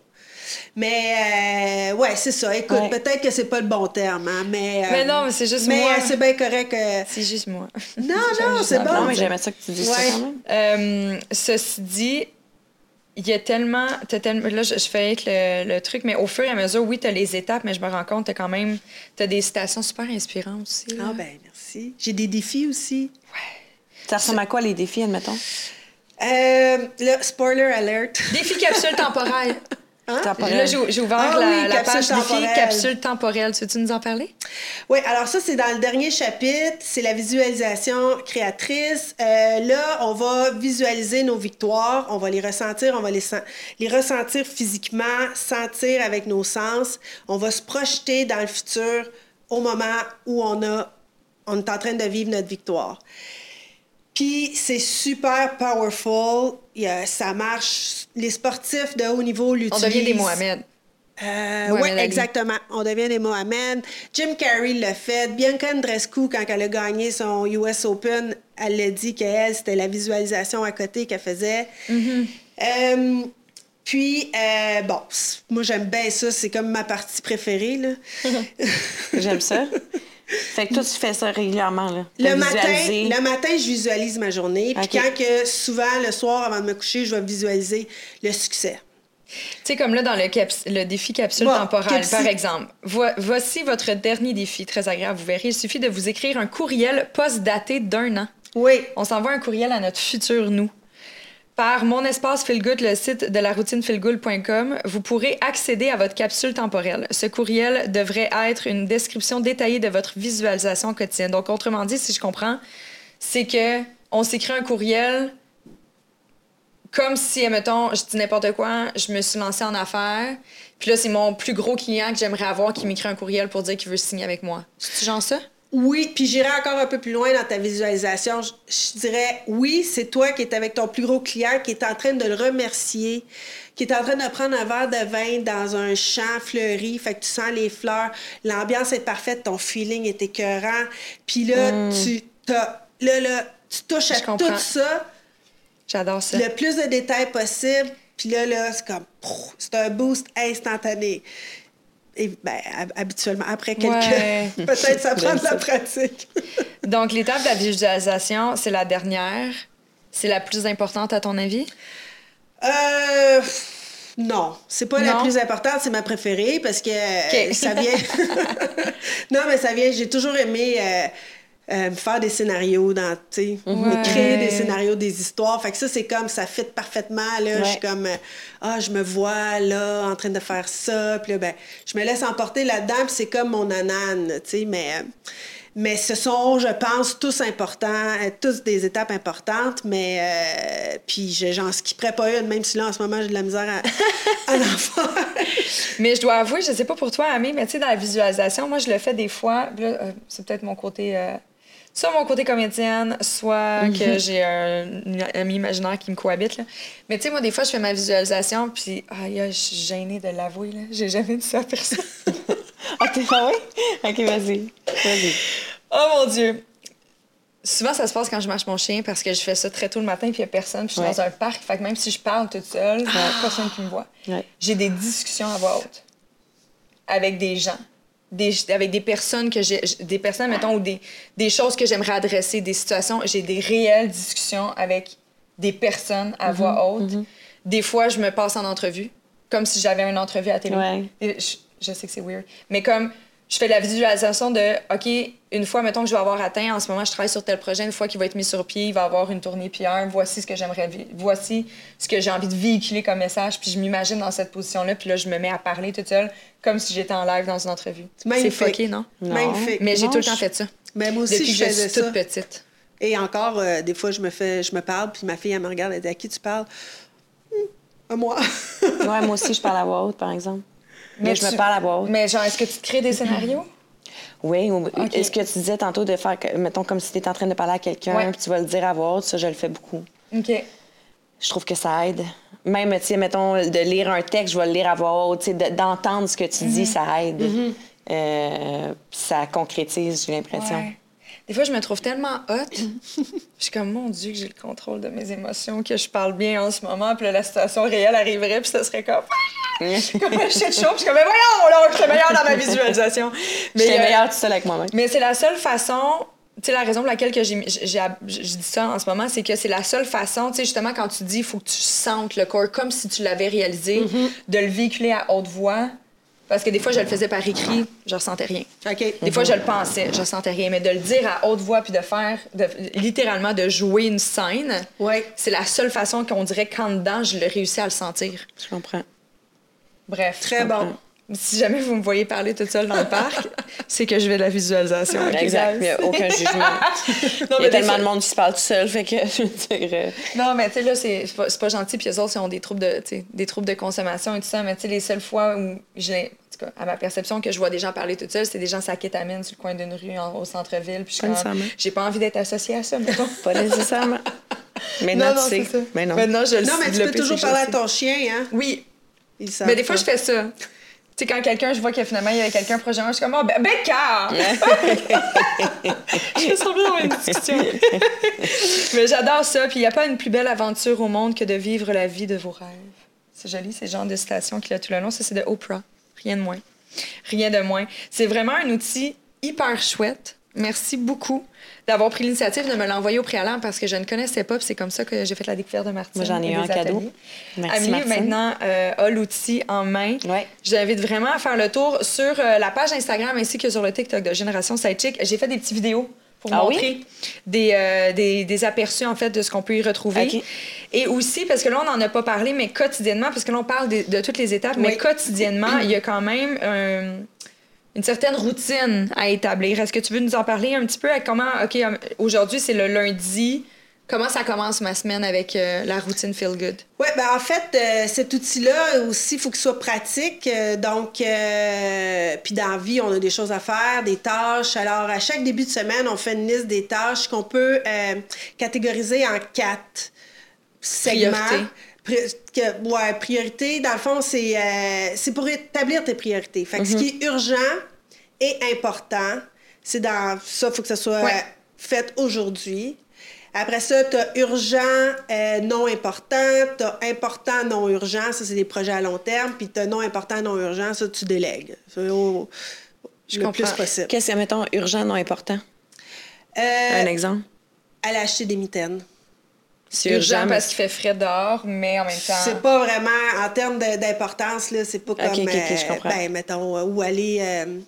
Mais, euh, ouais, c'est ça. Écoute, Ouais. peut-être que c'est pas le bon terme, hein, mais... euh, Mais non, mais c'est juste mais, moi. euh, c'est bien correct. euh, C'est juste moi. Non, non, c'est bon. Non, mais j'aimais ça que tu dises Ouais. ça quand même. Euh, ceci dit, il y a tellement. t'as tellement là, je, je fais être le, le truc, mais au fur et à mesure, oui, tu as les étapes, mais je me rends compte, tu quand même. Tu as des citations super inspirantes aussi. là. Ah ben, merci. J'ai des défis aussi. Ça ressemble à quoi les défis, admettons? Euh, là, spoiler alert. [laughs] Défi capsule temporelle. Temporel. Là, j'ai ouvert Ah la, oui, la capsule page défi temporelle. capsule temporelle. Tu veux-tu nous en parler? Oui, alors ça, c'est dans le dernier chapitre. C'est la visualisation créatrice. Euh, là, on va visualiser nos victoires. On va les ressentir. On va les ressentir physiquement, sentir avec nos sens. On va se projeter dans le futur au moment où on, a, on est en train de vivre notre victoire. Puis c'est super powerful. Ça marche. Les sportifs de haut niveau On l'utilisent. devient des Mohamed. Euh, oui, exactement. On devient des Mohamed. Jim Carrey l'a fait. Bianca Andreescu, quand elle a gagné son US Open, elle l'a dit qu'elle, c'était la visualisation à côté qu'elle faisait. Mm-hmm. Euh, puis, euh, bon, moi, j'aime bien ça. C'est comme ma partie préférée. Là. [laughs] J'aime ça. [laughs] Fait que toi, tu fais ça régulièrement, là. le, matin, le matin, je visualise ma journée. Puis quand que, souvent, le soir, avant de me coucher, je vais visualiser le succès. Tu sais, comme là, dans le, caps- le défi capsule Bon, temporelle, capsi- par exemple. Vo- voici votre dernier défi, très agréable, vous verrez. Il suffit de vous écrire un courriel post-daté d'un an. Oui. On s'envoie un courriel à notre futur nous. Par mon espace Feelgood, le site de la routine feelgood.com, vous pourrez accéder à votre capsule temporelle. Ce courriel devrait être une description détaillée de votre visualisation quotidienne. Donc, autrement dit, si je comprends, c'est que on s'écrit un courriel comme si, mettons, je dis n'importe quoi, je me suis lancée en affaires, puis là, c'est mon plus gros client que j'aimerais avoir qui m'écrit un courriel pour dire qu'il veut signer avec moi. C'est genre ça? Oui, puis j'irai encore un peu plus loin dans ta visualisation. Je, je dirais, oui, c'est toi qui es avec ton plus gros client, qui est en train de le remercier, qui est en train de prendre un verre de vin dans un champ fleuri, fait que tu sens les fleurs, l'ambiance est parfaite, ton feeling est écœurant, puis là, tu t'as, là, là, tu touches à tout ça, J'adore ça. le plus de détails possible, puis là, là, c'est comme, c'est un boost instantané. Et ben, hab- habituellement, après quelques... Ouais. [laughs] Peut-être ça prend de la pratique. [laughs] Donc, l'étape de la visualisation, c'est la dernière. C'est la plus importante à ton avis? Euh, non, c'est pas la plus importante, c'est ma préférée parce que euh, Ok. ça vient. [laughs] non, mais ça vient. J'ai toujours aimé euh, euh, faire des scénarios, dans, tu sais, me Ouais. créer des scénarios, des histoires. Fait que ça, c'est comme ça fit parfaitement. Là, je suis comme euh, ah, je me vois là en train de faire ça. Puis là, ben, je me laisse emporter là-dedans. Puis c'est comme mon anane, tu sais, mais. euh, mais ce sont, je pense, tous importants, tous des étapes importantes, mais euh, puis je- j'en skipperais pas une, même si là, en ce moment, j'ai de la misère à, [laughs] à en faire. Mais je dois avouer, je sais pas pour toi, Amé, mais tu sais, dans la visualisation, moi, je le fais des fois. c'est peut-être mon côté. euh, soit mon côté comédienne, soit que j'ai un, un ami imaginaire qui me cohabite. Là. Mais tu sais, moi, des fois, je fais ma visualisation, puis aïe, je suis gênée de l'avouer. là. J'ai jamais dit ça à personne. [laughs] Ah, t'es pas oui? OK, vas-y. Vas-y. oh mon Dieu! Souvent, ça se passe quand je marche mon chien parce que je fais ça très tôt le matin, puis il n'y a personne, puis je suis Ouais. dans un parc. Fait que même si je parle toute seule, il n'y a personne qui me voit. Ouais. J'ai des discussions à voix haute avec des gens, des, avec des personnes que j'ai, des personnes, mettons, ou des, des choses que j'aimerais adresser, des situations. J'ai des réelles discussions avec des personnes à voix haute. Des fois, je me passe en entrevue, comme si j'avais une entrevue à télé. Ouais. Et je, je sais que c'est weird. Mais comme je fais la visualisation de, OK, une fois, mettons que je vais avoir atteint, en ce moment, je travaille sur tel projet, une fois qu'il va être mis sur pied, il va avoir une tournée PR, voici ce que j'aimerais, voici ce que j'ai envie de véhiculer comme message, puis je m'imagine dans cette position-là, puis là, je me mets à parler toute seule, comme si j'étais en live dans une entrevue. C'est Magnifique. fucké, non? Non. Magnifique. Mais j'ai tout le temps fait ça. Mais moi aussi, Depuis je que je faisais suis toute ça. petite. Et encore, euh, des fois, je me fais, je me parle, puis ma fille, elle me regarde, elle dit à qui tu parles? Hum, À moi. Ouais, moi aussi, je parle à voix haute, par exemple. Mais, je me parle à haute. Mais genre, est-ce que tu crées des scénarios? [clears throat] Oui, ou est-ce que tu disais tantôt de faire, mettons, comme si tu étais en train de parler à quelqu'un, Ouais. puis tu vas le dire à voix ça, je le fais beaucoup. OK. Je trouve que ça aide. Même, tu sais, mettons, de lire un texte, je vais le lire à voix haute, tu sais, de- d'entendre ce que tu dis, ça aide. Euh, puis ça concrétise, j'ai l'impression. Ouais. Des fois, je me trouve tellement hot. [laughs] je suis comme, mon Dieu, que j'ai le contrôle de mes émotions, que je parle bien en ce moment, puis là, la situation réelle arriverait, puis ça serait comme. comme un shit show, puis je suis comme, mais voyons, là, je suis meilleure dans ma visualisation. [laughs] Mais Mais, euh, meilleure tout seul avec moi-même. mais c'est la seule façon. Tu sais, la raison pour laquelle que j'ai, je dis ça en ce moment, c'est que c'est la seule façon, tu sais, justement, quand tu dis, il faut que tu sentes le corps comme si tu l'avais réalisé, de le véhiculer à haute voix. Parce que des fois, je le faisais par écrit, je ressentais rien. OK. Des fois, je le pensais, je ressentais rien. Mais de le dire à haute voix puis de faire, de, littéralement, de jouer une scène, c'est la seule façon qu'on dirait qu'en dedans, je l'ai réussi à le sentir. Je comprends. Bref. Très bon. Si jamais vous me voyez parler toute seule dans le parc, [laughs] c'est que je vais de la visualisation. Exact. Il n'y a aucun [laughs] jugement. Non, Il y a tellement de monde qui se parle tout seul, fait que, [laughs] je dire... euh, Non, mais tu sais, là, c'est pas, pas gentil, puis eux autres, ils ont des troubles de, des troubles de consommation et tout ça, mais tu sais, les seules fois où j'ai, à ma perception, que je vois des gens parler tout seuls, c'est des gens à kétamine sur le coin d'une rue en- au centre-ville, puis j'ai pas envie d'être associée à ça, mettons. [laughs] Pas nécessairement. Maintenant, tu sais. c'est ça. Mais non. Maintenant, je le Non, mais tu peux toujours parler à ton chien, hein? sais. Oui, mais des fois, pas. je fais ça. Tu sais, quand quelqu'un, je vois que finalement, il y a quelqu'un proche de moi, je suis comme, oh, ben, Becca! [laughs] [laughs] je sens bien avoir une discussion. Mais j'adore ça. Puis il n'y a pas une plus belle aventure au monde que de vivre la vie de vos rêves. C'est joli, c'est le genre de citation qu'il a tout le long. Ça, c'est de Oprah. Rien de moins. Rien de moins. C'est vraiment un outil hyper chouette. Merci beaucoup d'avoir pris l'initiative de me l'envoyer au préalable parce que je ne connaissais pas. c'est comme ça que j'ai fait la découverte de Martine. Moi, j'en ai eu un cadeau. Merci, Amélie, Martine. maintenant, euh, a l'outil en main. Ouais. J'invite vraiment à faire le tour sur euh, la page Instagram ainsi que sur le TikTok de Génération Sidechick. J'ai fait des petites vidéos pour Ah oui? montrer des, euh, des, des aperçus, en fait, de ce qu'on peut y retrouver. Et aussi, parce que là, on n'en a pas parlé, mais quotidiennement, parce que là, on parle de, de toutes les étapes, mais quotidiennement, il y a quand même un- une certaine routine à établir. Est-ce que tu veux nous en parler un petit peu? à Comment, OK, euh, aujourd'hui, c'est le lundi. Comment ça commence ma semaine avec euh, la routine Feel Good? Oui, ben en fait, euh, cet outil-là aussi, il faut qu'il soit pratique. Euh, donc, puis dans la vie, on a des choses à faire, des tâches. Alors, à chaque début de semaine, on fait une liste des tâches qu'on peut catégoriser en quatre segments. Priorité. Pri- que- ouais, priorité, dans le fond, c'est c'est pour établir tes priorités. Fait que ce qui est urgent et important, c'est dans ça, il faut que ça soit Ouais. fait aujourd'hui. Après ça, tu as urgent, euh, non important. Tu as important, non urgent. Ça, c'est des projets à long terme. Puis tu as non important, non urgent. Ça, tu délègues. Ça, au- Je le comprends. plus possible. Qu'est-ce que, mettons, urgent, non important? Euh, Un exemple? aller acheter des mitaines. C'est urgent parce qu'il fait frais dehors, mais en même temps. C'est pas vraiment, en termes d'importance, là, c'est pas comme, ok, ok, je euh, comprends. ben, mettons, euh, où aller... euh,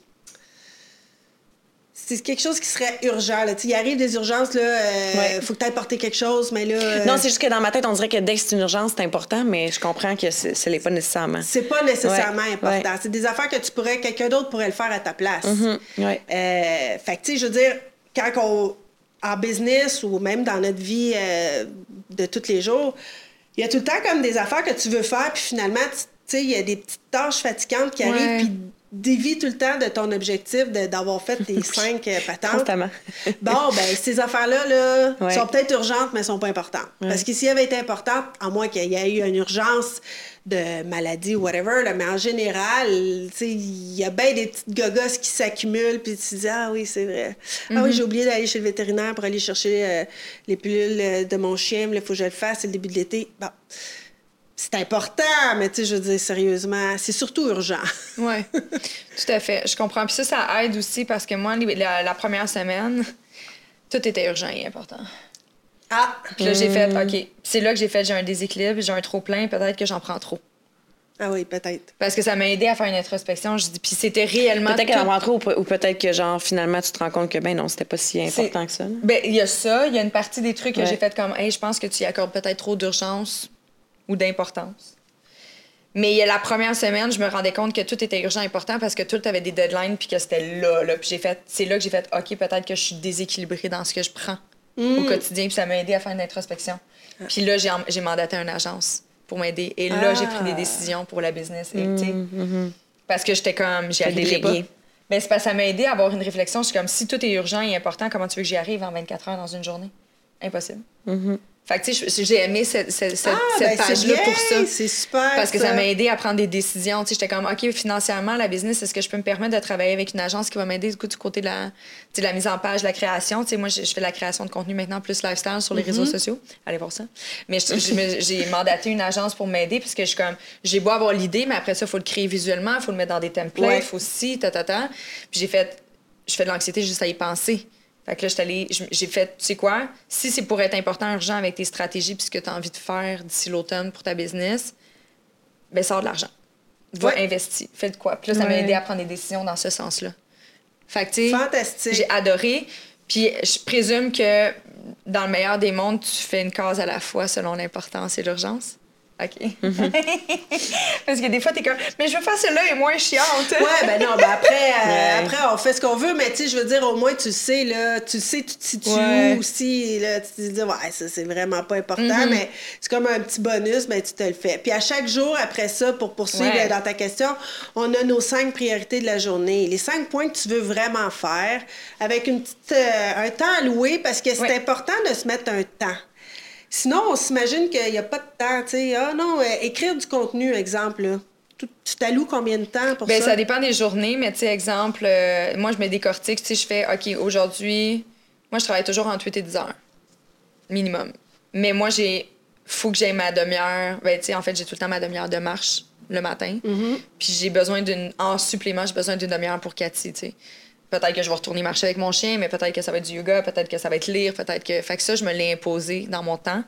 c'est quelque chose qui serait urgent. Là. Il arrive des urgences, il Ouais. faut que tu ailles porter quelque chose, mais là... euh, Non, c'est juste que dans ma tête, on dirait que dès que c'est une urgence, c'est important, mais je comprends que c'est- ce n'est pas nécessairement. c'est pas nécessairement Ouais, important. ouais. C'est des affaires que tu pourrais, quelqu'un d'autre pourrait le faire à ta place. Mhm, ouais. Euh, fait que, tu sais, je veux dire, quand on, en business ou même dans notre vie euh, de tous les jours, il y a tout le temps comme des affaires que tu veux faire, puis finalement, tu tu sais, il y a des petites tâches fatigantes qui Ouais. arrivent, puis dévient tout le temps de ton objectif d'avoir fait tes [laughs] cinq euh, patentes. Constamment. [laughs] Bon, ben ces affaires-là là, Ouais. sont peut-être urgentes, mais sont pas importantes. Parce que s'ils avaient été importantes, à moins qu'il y ait eu une urgence de maladie ou whatever, là, mais en général, tu sais, il y a bien des petites gogosses qui s'accumulent, puis tu te dis, ah oui, c'est vrai. Ah oui, j'ai oublié d'aller chez le vétérinaire pour aller chercher euh, les pilules euh, de mon chien, il faut que je le fasse, c'est le début de l'été. Bon. C'est important, mais tu sais, je veux dire, sérieusement, c'est surtout urgent. [laughs] Oui, tout à fait. Je comprends. Puis ça, ça aide aussi parce que moi, la, la première semaine, tout était urgent et important. Ah! Puis là, j'ai fait, OK, c'est là que j'ai fait, j'ai un déséquilibre, j'ai un trop-plein, peut-être que j'en prends trop. Ah oui, peut-être. Parce que ça m'a aidé à faire une introspection. Je dis, puis c'était réellement. Peut-être qu'elle en prend trop, ou pe- ou peut-être que, genre, finalement, tu te rends compte que, ben non, c'était pas si important que ça. là. Ben, il y a ça. Il y a une partie des trucs que j'ai fait comme, hey, je pense que tu y accordes peut-être trop d'urgence ou d'importance. Mais la première semaine, je me rendais compte que tout était urgent, important parce que tout avait des deadlines puis que c'était là, là. Puis j'ai fait, c'est là que j'ai fait, OK, peut-être que je suis déséquilibrée dans ce que je prends au quotidien. Puis ça m'a aidé à faire une introspection. Puis là, j'ai, j'ai mandaté une agence pour m'aider. Et là, j'ai pris des Ah. décisions pour la business. Et, tu sais, Parce que j'étais comme, pas? délégué. Ben, c'est parce que ça m'a aidé à avoir une réflexion. Je suis comme, si tout est urgent et important, comment tu veux que j'y arrive en 24 heures dans une journée? Impossible. Fait que, tu sais, j'ai aimé cette, cette, cette, Ah, cette ben, c'est page-là pour ça. C'est super. Parce que ça m'a aidé à prendre des décisions. Tu sais, j'étais comme, OK, financièrement, la business, est-ce que je peux me permettre de travailler avec une agence qui va m'aider du, coup, du côté de la, de la mise en page, de la création? Tu sais, moi, je, je fais de la création de contenu maintenant, plus lifestyle sur les Mm-hmm. réseaux sociaux. Allez voir ça. Mais j'ai mandaté une agence pour m'aider parce que je suis comme, j'ai beau avoir l'idée, mais après ça, il faut le créer visuellement, il faut le mettre dans des templates, il Ouais. faut ci, ta, ta, ta. Puis j'ai fait, je fais de l'anxiété juste à y penser. Fait que là, j'étais allée- j'ai fait, tu sais quoi, si c'est pour être important, urgent avec tes stratégies puis ce que tu as envie de faire d'ici l'automne pour ta business, ben sors de l'argent. Va Ouais. investir. Fais de quoi? Puis là, ça m'a aidé à prendre des décisions dans ce sens-là. Fait que, Fantastique. j'ai adoré. Puis je présume que dans le meilleur des mondes, tu fais une case à la fois selon l'importance et l'urgence. OK. [laughs] Parce que des fois, t'es comme, mais je veux faire celle-là et moins chiante. Ouais, ben non, ben après, euh, [laughs] Ouais. après, on fait ce qu'on veut, mais tu sais, je veux dire, au moins, tu sais, là, tu sais, tu te situes Ouais. aussi, là, tu te dis, ouais, ça, c'est vraiment pas important, Mm-hmm. mais c'est comme un petit bonus, ben tu te le fais. Puis à chaque jour, après ça, pour poursuivre Ouais. euh, dans ta question, on a nos cinq priorités de la journée. Les cinq points que tu veux vraiment faire, avec une petite, euh, un temps alloué, parce que c'est important de se mettre un temps. Sinon, on s'imagine qu'il n'y a pas de temps, tu sais. Ah non, euh, écrire du contenu, exemple, là. Tu t'alloues combien de temps pour Ben, ça? ça dépend des journées, mais tu sais, exemple, euh, moi, je me décortique. Tu sais, je fais, OK, aujourd'hui, moi, je travaille toujours entre 8 et 10 heures, minimum. Mais moi, j'ai, faut que j'aie ma demi-heure. Ben, tu sais, en fait, j'ai tout le temps ma demi-heure de marche le matin. Puis j'ai besoin d'une, en supplément, j'ai besoin d'une demi-heure pour Cathy, tu sais. Peut-être que je vais retourner marcher avec mon chien, mais peut-être que ça va être du yoga, peut-être que ça va être lire, peut-être que. Fait que ça, je me l'ai imposé dans mon temps.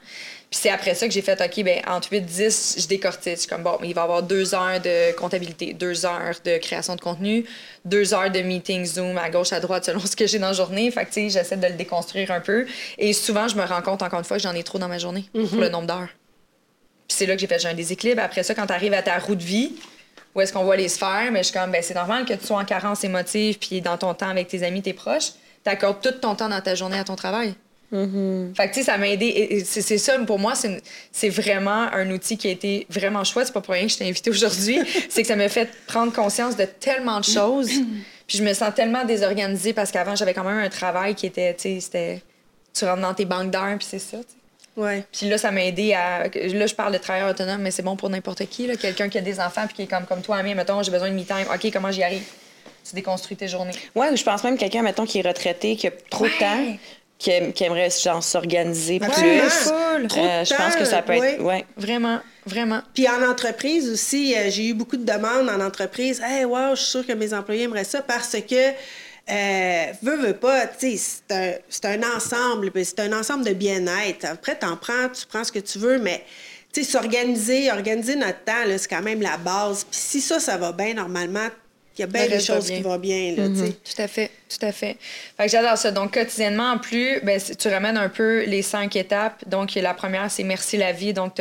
Puis c'est après ça que j'ai fait, OK, ben entre 8 10, je décortique. Je suis comme, bon, il va y avoir deux heures de comptabilité, deux heures de création de contenu, deux heures de meeting Zoom à gauche, à droite, selon [laughs] ce que j'ai dans la journée. Fait que, tu sais, j'essaie de le déconstruire un peu. Et souvent, je me rends compte, encore une fois, que j'en ai trop dans ma journée pour le nombre d'heures. Puis c'est là que j'ai fait j'ai un déséquilibre. Après ça, quand tu arrives à ta roue de vie, où est-ce qu'on voit les sphères, mais je suis comme, ben, c'est normal que tu sois en carence émotive, puis dans ton temps avec tes amis, tes proches, tu accordes tout ton temps dans ta journée à ton travail. Fait que, tu sais, ça m'a aidé. C'est ça, pour moi, c'est vraiment un outil qui a été vraiment chouette. C'est pas pour rien que je t'ai invité aujourd'hui. [laughs] c'est que ça m'a fait prendre conscience de tellement de choses. [coughs] Puis je me sens tellement désorganisée parce qu'avant, j'avais quand même un travail qui était, tu sais, c'était. Tu rentres dans tes banques d'heures, puis c'est ça, tu sais. Ouais. Puis là, ça m'a aidé à. Là, je parle de travailleur autonome, mais c'est bon pour n'importe qui. là. Quelqu'un qui a des enfants, puis qui est comme, comme toi, Amie, mettons, j'ai besoin de me-time. OK, comment j'y arrive? Tu déconstruis tes journées. Ouais, ou je pense même quelqu'un, mettons, qui est retraité, qui a trop Ouais. de temps, qui, aim- qui aimerait genre, s'organiser plus. cool. Euh, je pense que ça peut être. ouais. Ouais. Vraiment, vraiment. Puis en entreprise aussi, euh, j'ai eu beaucoup de demandes en entreprise. Hey, wow, je suis sûre que mes employés aimeraient ça parce que, euh, veux, veux pas, tu sais, c'est un, ensemble, c'est un ensemble de bien-être. Après, t'en prends, tu prends ce que tu veux, mais, tu sais, s'organiser, organiser notre temps, c'est quand même la base. Puis si ça, ça va bien, normalement, il y a bien des choses bien. qui vont bien, là, tu sais. Tout à fait, tout à fait. Fait que j'adore ça. Donc, quotidiennement, en plus, ben, tu ramènes un peu les cinq étapes. Donc, la première, c'est merci la vie. Donc,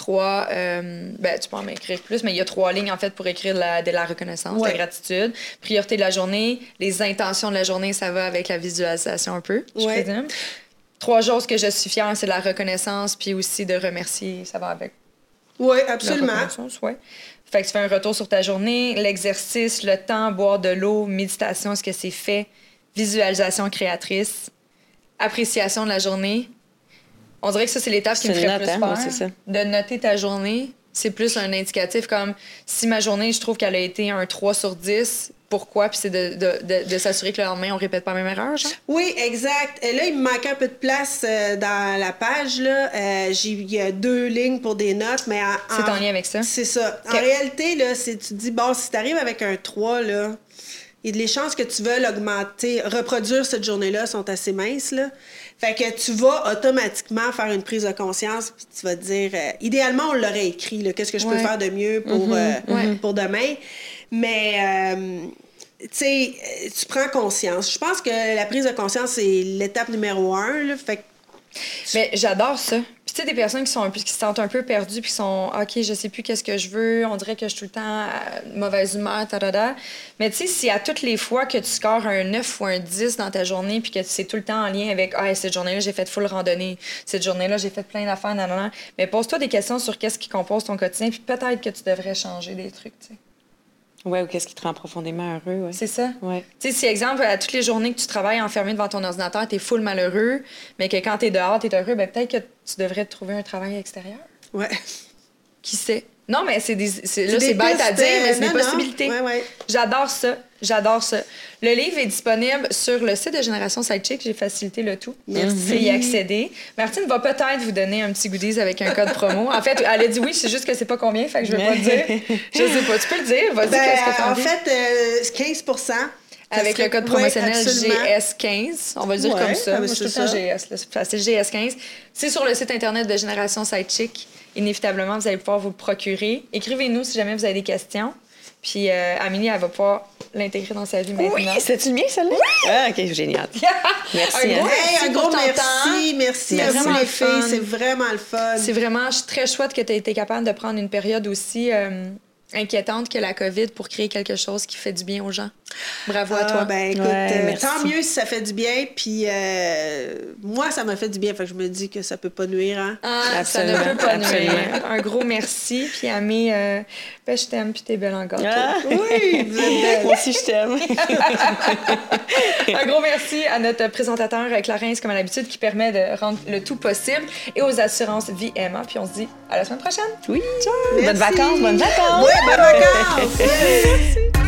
trois, euh, ben, tu peux en écrire plus, mais il y a trois lignes, en fait, pour écrire de la, de la reconnaissance, de Ouais. la gratitude. Priorité de la journée, les intentions de la journée, ça va avec la visualisation un peu, je Ouais. présume. Trois choses que je suis fière, c'est la reconnaissance, puis aussi de remercier, ça va avec Oui, absolument. ouais. Fait que tu fais un retour sur ta journée, l'exercice, le temps, boire de l'eau, méditation, est-ce que c'est fait, visualisation créatrice, appréciation de la journée. On dirait que ça, c'est l'étape qui me ferait note, plus hein? peur. Ça. De noter ta journée, c'est plus un indicatif comme si ma journée, je trouve qu'elle a été un 3 sur 10, pourquoi? Puis c'est de, de, de, de s'assurer que le lendemain, on répète pas la même erreur, genre? Oui, exact. Et là, il me manquait un peu de place euh, dans la page. Là. Euh, j'ai- Il y a deux lignes pour des notes, mais en, C'est en lien avec ça? C'est ça. En réalité, là, c'est, tu te dis, bon, si tu arrives avec un 3, là, et les chances que tu veuilles augmenter, reproduire cette journée-là sont assez minces. Là. Fait que tu vas automatiquement faire une prise de conscience, puis tu vas te dire, euh, idéalement, on l'aurait écrit, qu'est-ce que je peux faire de mieux pour, euh, Ouais. pour demain. Mais, euh, tu sais, euh, tu prends conscience. Je pense que la prise de conscience, c'est l'étape numéro un. Là, fait que Mais j'adore ça. Puis tu sais, des personnes qui sont un peu, qui se sentent un peu perdues, puis qui sont OK, je sais plus qu'est-ce que je veux, on dirait que je suis tout le temps à mauvaise humeur, tadada. Mais tu sais, si à toutes les fois que tu scores un 9 ou un 10 dans ta journée, puis que c'est tout le temps en lien avec Ah, cette journée-là, j'ai fait full randonnée, cette journée-là, j'ai fait plein d'affaires, nanana. Mais pose-toi des questions sur qu'est-ce qui compose ton quotidien, puis peut-être que tu devrais changer des trucs, tu sais. Ouais, ou qu'est-ce qui te rend profondément heureux, ouais. C'est ça. Ouais. Tu sais, si exemple, à toutes les journées que tu travailles enfermé devant ton ordinateur, t'es full malheureux, mais que quand t'es dehors, t'es heureux, ben peut-être que tu devrais te trouver un travail extérieur. Ouais. Qui sait? Non, mais c'est des. c'est- Là, des c'est bête à dire, mais c'est euh, des possibilités. Ouais, ouais. J'adore ça. J'adore ça. Le livre est disponible sur le site de Génération Sidechick. J'ai facilité le tout. Merci. Vous pouvez y accéder. Martine va peut-être vous donner un petit goodies avec un code promo. En fait, elle a dit oui, c'est juste que c'est pas combien, fait que je vais pas le dire. Je sais pas. Tu peux le dire. Vas-y, Ben, qu'est-ce que t'as en fait, euh, 15 ça Avec serait- le code promotionnel absolument. GS15. On va le dire Ouais, comme ça. ah, Moi, je ça. GS. C'est facile, GS15. C'est sur le site internet de Génération Sidechick. Inévitablement, vous allez pouvoir vous le procurer. Écrivez-nous si jamais vous avez des questions. Puis euh, Amélie, elle va pouvoir l'intégrer dans sa vie maintenant. Oui, c'est-tu le mien, celle-là? Ah, OK, génial. [laughs] Merci, Un gros hein. Hey, merci un gros merci, merci C'est à vous vraiment les le filles, fun. c'est vraiment le fun. C'est vraiment très chouette que tu aies été capable de prendre une période aussi euh, inquiétante que la COVID pour créer quelque chose qui fait du bien aux gens. Bravo à Ah, toi. ben écoute, Ouais, euh, merci. tant mieux si ça fait du bien. Puis euh, moi, ça m'a fait du bien. Fait que je me dis que ça peut pas nuire. Hein? Ah, ça ne peut pas nuire. absolument. Un gros merci. Puis Amé, euh, ben, je t'aime, puis t'es belle encore. Ah, Oui, vous êtes belle. Moi aussi, je t'aime. Un gros merci à notre présentateur euh, Clarence, comme à l'habitude, qui permet de rendre le tout possible. Et aux assurances Vie Emma. Puis on se dit à la semaine prochaine. Oui. Merci. Bonnes vacances, bonnes vacances. Bonnes [laughs] vacances.